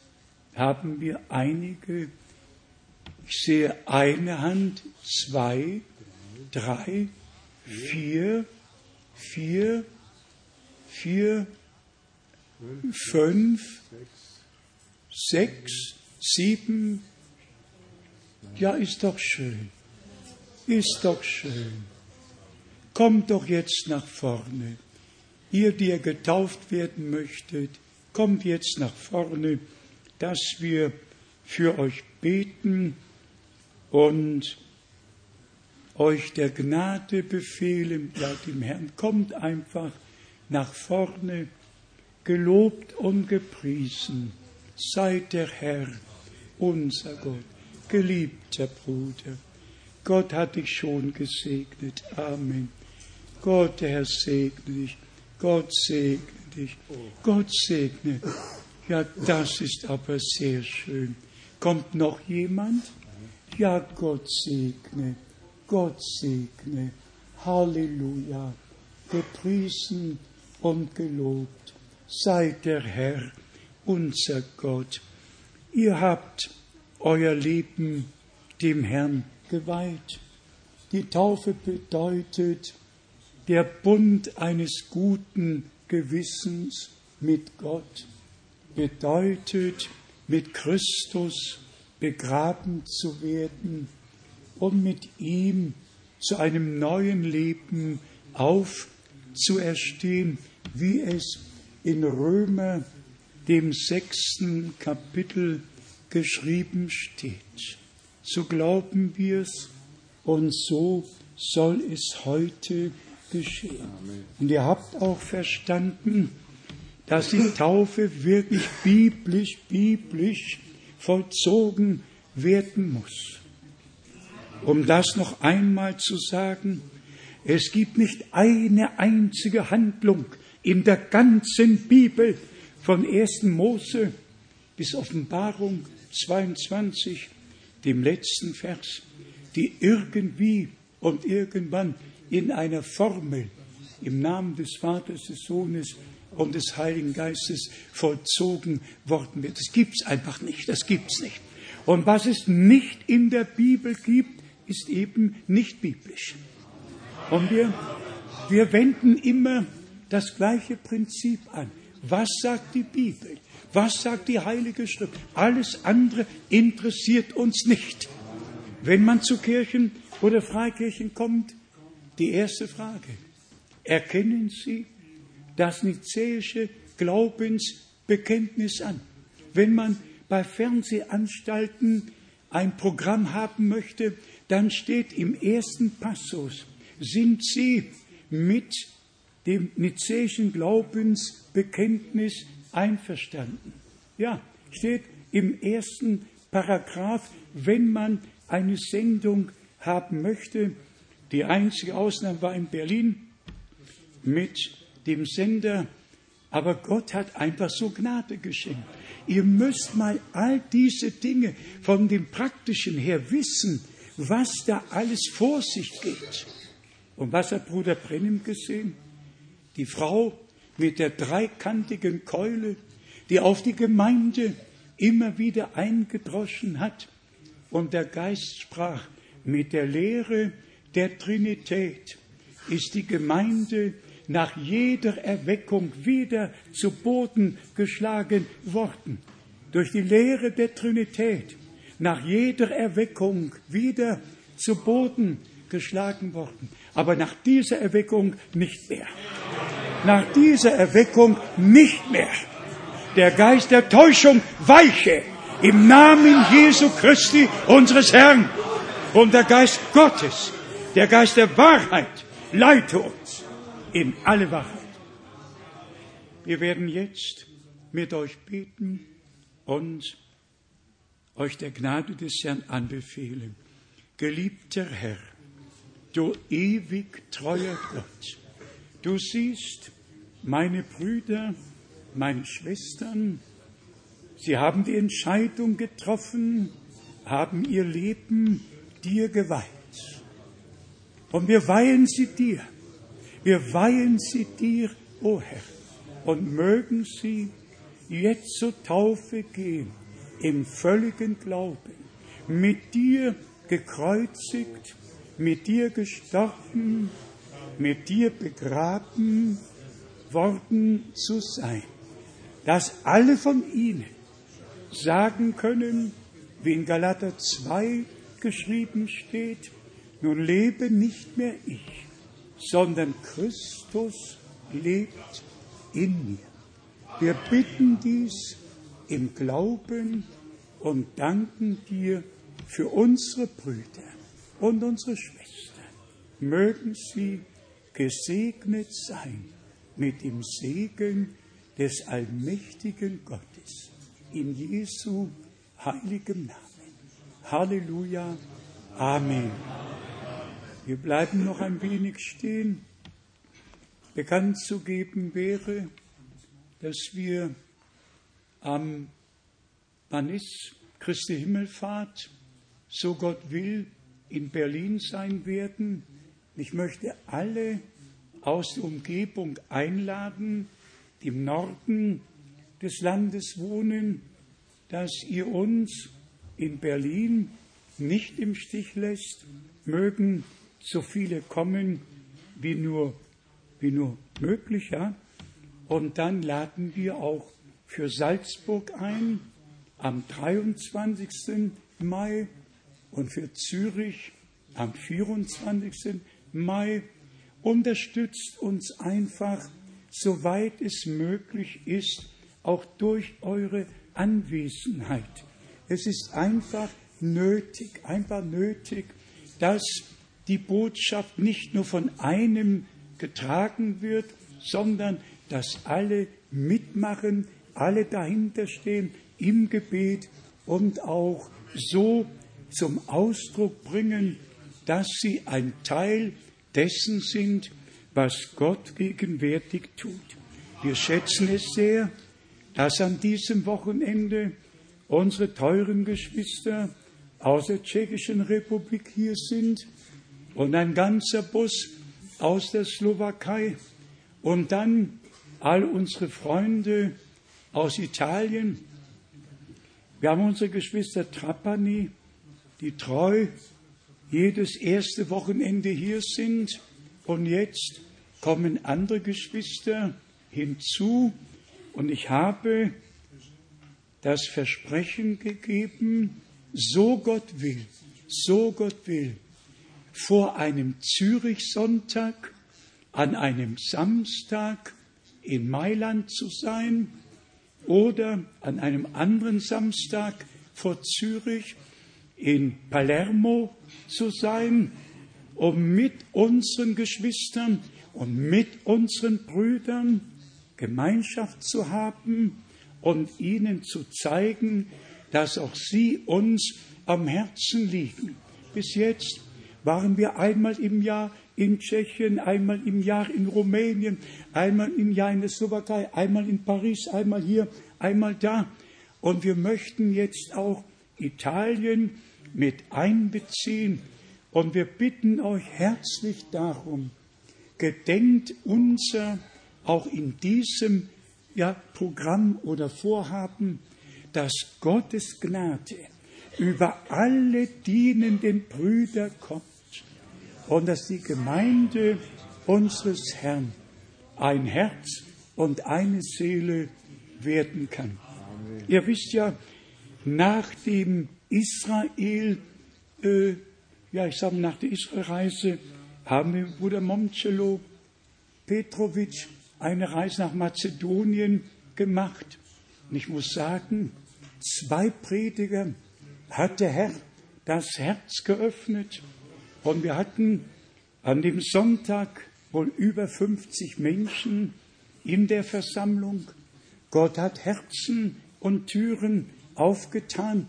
Haben wir einige? Ich sehe eine Hand, zwei, drei, vier, vier, vier, fünf, sechs, sieben. Ja, ist doch schön. Ist doch schön. Kommt doch jetzt nach vorne. Ihr, die ihr getauft werden möchtet, kommt jetzt nach vorne, dass wir für euch beten und euch der Gnade befehlen, ja dem Herrn, kommt einfach nach vorne, gelobt und gepriesen sei der Herr, unser Gott, geliebter Bruder. Gott hat dich schon gesegnet. Amen. Gott, der Herr, segne dich. Gott segne dich. Gott segne. Ja, das ist aber sehr schön. Kommt noch jemand? Ja, Gott segne. Gott segne. Halleluja. Gepriesen und gelobt sei der Herr, unser Gott. Ihr habt euer Leben dem Herrn geweiht. Die Taufe bedeutet der Bund eines guten Gewissens mit Gott, bedeutet mit Christus begraben zu werden und mit ihm zu einem neuen Leben zu erstehen, wie es in Römer, dem sechsten Kapitel, geschrieben steht. So glauben wir es und so soll es heute geschehen. Und ihr habt auch verstanden, dass die Taufe wirklich biblisch, biblisch vollzogen werden muss. Um das noch einmal zu sagen, es gibt nicht eine einzige Handlung in der ganzen Bibel von 1. Mose bis Offenbarung 22, dem letzten Vers, die irgendwie und irgendwann in einer Formel im Namen des Vaters, des Sohnes und des Heiligen Geistes vollzogen worden wird. Das gibt es einfach nicht, das gibt es nicht. Und was es nicht in der Bibel gibt, ist eben nicht biblisch. Und wir, wir wenden immer das gleiche Prinzip an. Was sagt die Bibel? Was sagt die Heilige Schrift? Alles andere interessiert uns nicht. Wenn man zu Kirchen oder Freikirchen kommt, die erste Frage. Erkennen Sie das nizäische Glaubensbekenntnis an? Wenn man bei Fernsehanstalten ein Programm haben möchte, dann steht im ersten Passus, sind Sie mit dem nizäischen Glaubensbekenntnis einverstanden? Ja, steht im ersten Paragraph, wenn man eine Sendung haben möchte. Die einzige Ausnahme war in Berlin mit dem Sender, aber Gott hat einfach so Gnade geschenkt. Ihr müsst mal all diese Dinge von dem Praktischen her wissen was da alles vor sich geht. Und was hat Bruder Brennim gesehen? Die Frau mit der dreikantigen Keule, die auf die Gemeinde immer wieder eingedroschen hat. Und der Geist sprach, mit der Lehre der Trinität ist die Gemeinde nach jeder Erweckung wieder zu Boden geschlagen worden. Durch die Lehre der Trinität nach jeder Erweckung wieder zu Boden geschlagen worden. Aber nach dieser Erweckung nicht mehr. Nach dieser Erweckung nicht mehr. Der Geist der Täuschung weiche im Namen Jesu Christi, unseres Herrn. Und der Geist Gottes, der Geist der Wahrheit, leite uns in alle Wahrheit. Wir werden jetzt mit euch beten und euch der Gnade des Herrn anbefehlen. Geliebter Herr, du ewig treuer Gott, du siehst meine Brüder, meine Schwestern, sie haben die Entscheidung getroffen, haben ihr Leben dir geweiht. Und wir weihen sie dir. Wir weihen sie dir, o oh Herr, und mögen sie jetzt zur Taufe gehen im völligen Glauben, mit dir gekreuzigt, mit dir gestorben, mit dir begraben worden zu sein, dass alle von ihnen sagen können, wie in Galater 2 geschrieben steht, nun lebe nicht mehr ich, sondern Christus lebt in mir. Wir bitten dies im Glauben und danken dir für unsere Brüder und unsere Schwestern. Mögen sie gesegnet sein mit dem Segen des allmächtigen Gottes. In Jesu heiligem Namen. Halleluja. Amen. Wir bleiben noch ein wenig stehen. Bekannt zu geben wäre, dass wir am wann ist Christi Himmelfahrt, so Gott will, in Berlin sein werden. Ich möchte alle aus der Umgebung einladen, die im Norden des Landes wohnen, dass ihr uns in Berlin nicht im Stich lässt, mögen so viele kommen, wie nur, wie nur möglich, ja. Und dann laden wir auch für Salzburg ein am 23. Mai und für Zürich am 24. Mai. unterstützt uns einfach, soweit es möglich ist, auch durch eure Anwesenheit. Es ist einfach nötig, einfach nötig, dass die Botschaft nicht nur von einem getragen wird, sondern dass alle mitmachen, alle dahinter stehen im Gebet und auch so zum Ausdruck bringen, dass sie ein Teil dessen sind, was Gott gegenwärtig tut. Wir schätzen es sehr, dass an diesem Wochenende unsere teuren Geschwister aus der Tschechischen Republik hier sind und ein ganzer Bus aus der Slowakei und dann all unsere Freunde aus Italien. Wir haben unsere Geschwister Trapani, die treu jedes erste Wochenende hier sind. Und jetzt kommen andere Geschwister hinzu. Und ich habe das Versprechen gegeben, so Gott will, so Gott will, vor einem Zürich-Sonntag, an einem Samstag in Mailand zu sein oder an einem anderen Samstag vor Zürich in Palermo zu sein, um mit unseren Geschwistern und mit unseren Brüdern Gemeinschaft zu haben und ihnen zu zeigen, dass auch sie uns am Herzen liegen. Bis jetzt waren wir einmal im Jahr in Tschechien, einmal im Jahr in Rumänien, einmal im Jahr in der Slowakei, einmal in Paris, einmal hier, einmal da. Und wir möchten jetzt auch Italien mit einbeziehen. Und wir bitten euch herzlich darum, gedenkt unser auch in diesem ja, Programm oder Vorhaben, dass Gottes Gnade über alle dienenden Brüder kommt und dass die Gemeinde unseres Herrn ein Herz und eine Seele werden kann. Ihr wisst ja, nach Israel, äh, ja, ich sage nach der Israelreise, haben wir Bruder Momcelo Petrovic eine Reise nach Mazedonien gemacht. Und ich muss sagen, zwei Prediger hat der Herr das Herz geöffnet und wir hatten an dem Sonntag wohl über 50 Menschen in der Versammlung. Gott hat Herzen und Türen aufgetan.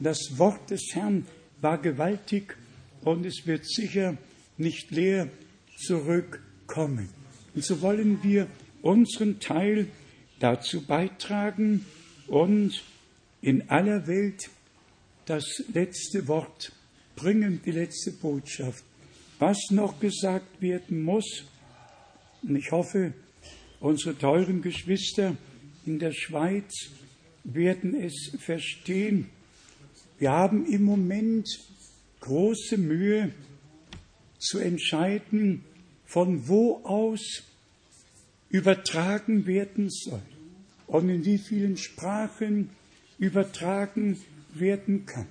Das Wort des Herrn war gewaltig und es wird sicher nicht leer zurückkommen. Und so wollen wir unseren Teil dazu beitragen und in aller Welt das letzte Wort bringen, die letzte Botschaft. Was noch gesagt werden muss, und ich hoffe, unsere teuren Geschwister in der Schweiz werden es verstehen. Wir haben im Moment große Mühe zu entscheiden, von wo aus übertragen werden soll und in wie vielen Sprachen übertragen werden kann.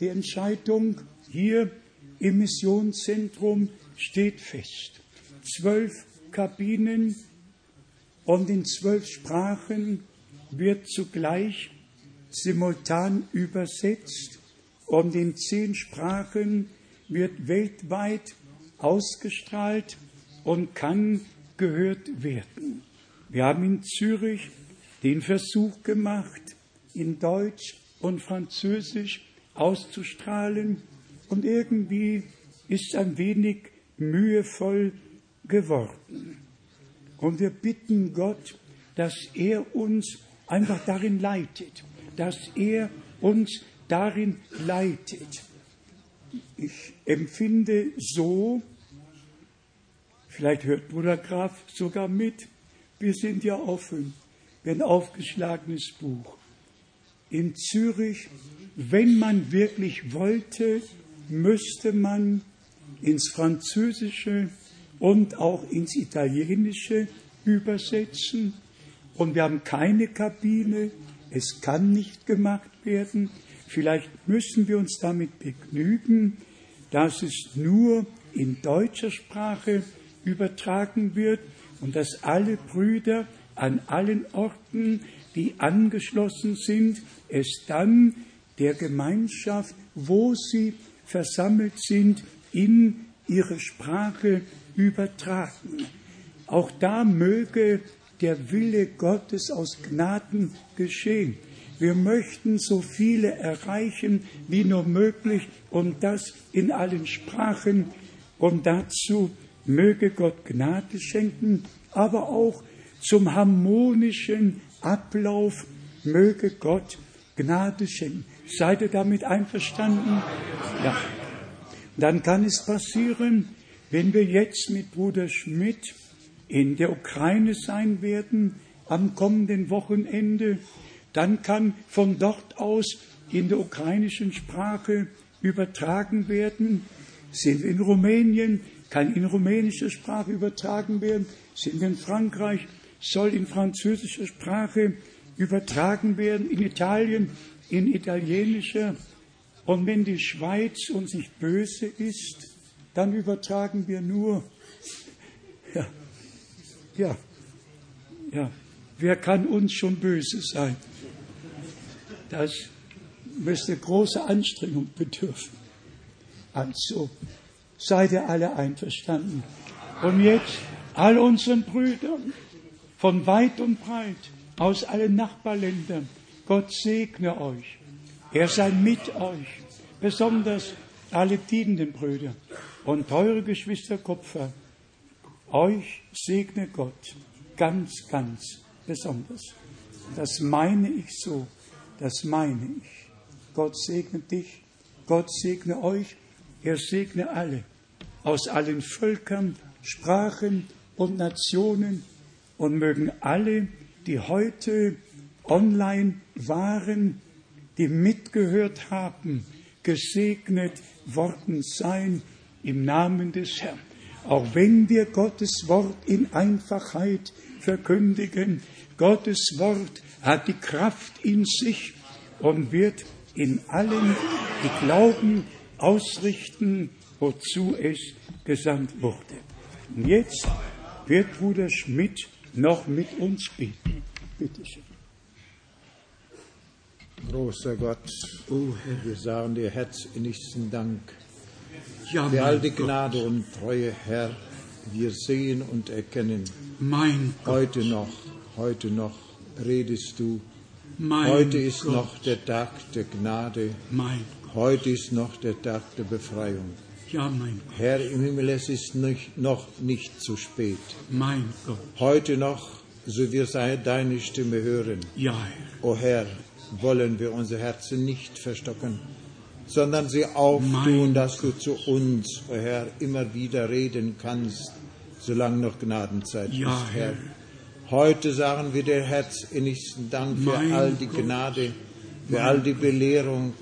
Die Entscheidung hier im Missionszentrum steht fest. Zwölf Kabinen und in zwölf Sprachen wird zugleich simultan übersetzt und in zehn Sprachen wird weltweit ausgestrahlt und kann gehört werden. Wir haben in Zürich den Versuch gemacht, in Deutsch und Französisch auszustrahlen und irgendwie ist ein wenig mühevoll geworden. Und wir bitten Gott, dass er uns einfach darin leitet, dass er uns darin leitet. Ich empfinde so, vielleicht hört Bruder Graf sogar mit, wir sind ja offen, wir ein aufgeschlagenes Buch. In Zürich, wenn man wirklich wollte, müsste man ins Französische und auch ins Italienische übersetzen. Und wir haben keine Kabine. Es kann nicht gemacht werden. Vielleicht müssen wir uns damit begnügen, dass es nur in deutscher Sprache übertragen wird und dass alle Brüder an allen Orten, die angeschlossen sind, es dann der Gemeinschaft, wo sie versammelt sind, in ihre Sprache übertragen. Auch da möge der Wille Gottes aus Gnaden geschehen. Wir möchten so viele erreichen wie nur möglich und das in allen Sprachen. Und dazu möge Gott Gnade schenken, aber auch zum harmonischen Ablauf möge Gott Gnade schenken. Seid ihr damit einverstanden? Ja. Dann kann es passieren, wenn wir jetzt mit Bruder Schmidt in der Ukraine sein werden am kommenden Wochenende, dann kann von dort aus in der ukrainischen Sprache übertragen werden. Sind wir in Rumänien, kann in rumänischer Sprache übertragen werden. Sind wir in Frankreich, soll in französischer Sprache übertragen werden. In Italien in italienischer. Und wenn die Schweiz uns nicht böse ist, dann übertragen wir nur. Ja, ja. Wer kann uns schon böse sein? Das müsste große Anstrengung bedürfen. Also, seid ihr alle einverstanden. Und jetzt all unseren Brüdern von weit und breit aus allen Nachbarländern, Gott segne euch. Er sei mit euch, besonders alle dienenden Brüder und teure Geschwister Kupfer. Euch segne Gott ganz, ganz besonders. Das meine ich so, das meine ich. Gott segne dich, Gott segne euch, er segne alle aus allen Völkern, Sprachen und Nationen und mögen alle, die heute online waren, die mitgehört haben, gesegnet worden sein im Namen des Herrn. Auch wenn wir Gottes Wort in Einfachheit verkündigen, Gottes Wort hat die Kraft in sich und wird in allen, die glauben, ausrichten, wozu es gesandt wurde. Und jetzt wird Bruder Schmidt noch mit uns beten. Bitte schön. Großer Gott, wir sagen dir herzinnigsten Dank ja, all die Gott, Gnade und Treue, Herr. Wir sehen und erkennen, mein Gott, heute noch, heute noch redest du. mein Heute ist Gott, noch der Tag der Gnade. mein Gott, Heute ist noch der Tag der Befreiung. ja, mein Gott, Herr im Himmel, es ist nicht, noch nicht zu spät. mein Gott, Heute noch, so wir deine Stimme hören. ja, Herr, O Herr, wollen wir unsere Herzen nicht verstocken, sondern sie auftun, dass du zu uns, o Herr, immer wieder reden kannst, solange noch Gnadenzeit Ja, ist, Herr. Herr. Heute sagen wir dir herzinnigsten Dank für Mein all die Gott. Gnade, für Mein all die Belehrung,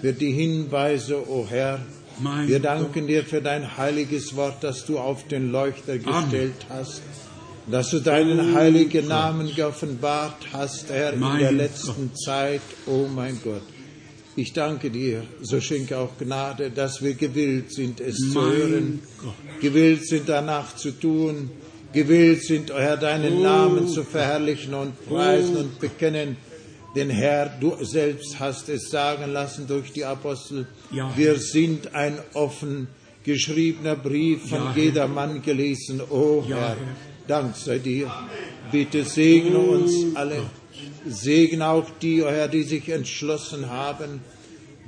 für die Hinweise, o Herr. Mein wir danken dir für dein heiliges Wort, das du auf den Leuchter gestellt hast, dass du deinen heiligen Namen geoffenbart hast, Herr, in der Gott. letzten Zeit, oh mein Gott. Ich danke dir, so schenke auch Gnade, dass wir gewillt sind, es zu Mein hören, Gott. gewillt sind, danach zu tun, gewillt sind, Herr, deinen Oh Namen zu verherrlichen und preisen und bekennen. Denn Herr, du selbst hast es sagen lassen durch die Apostel, Ja. wir sind ein offen geschriebener Brief von Ja, jedermann gelesen. O Ja, Herr. Dank sei dir. Bitte segne Oh uns alle. Segne auch die, o Herr, die sich entschlossen haben,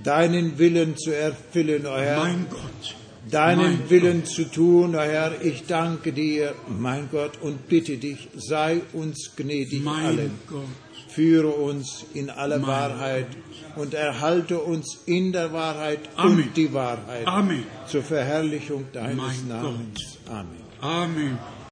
deinen Willen zu erfüllen, o Herr. mein Gott, deinen mein Willen zu tun, o Herr. Ich danke dir, mein Gott, und bitte dich, sei uns gnädig mein allen. Gott, Führe uns in alle Mein Wahrheit und erhalte uns in der Wahrheit Amen. und die Wahrheit Amen, zur Verherrlichung deines Namens. Amen. Amen.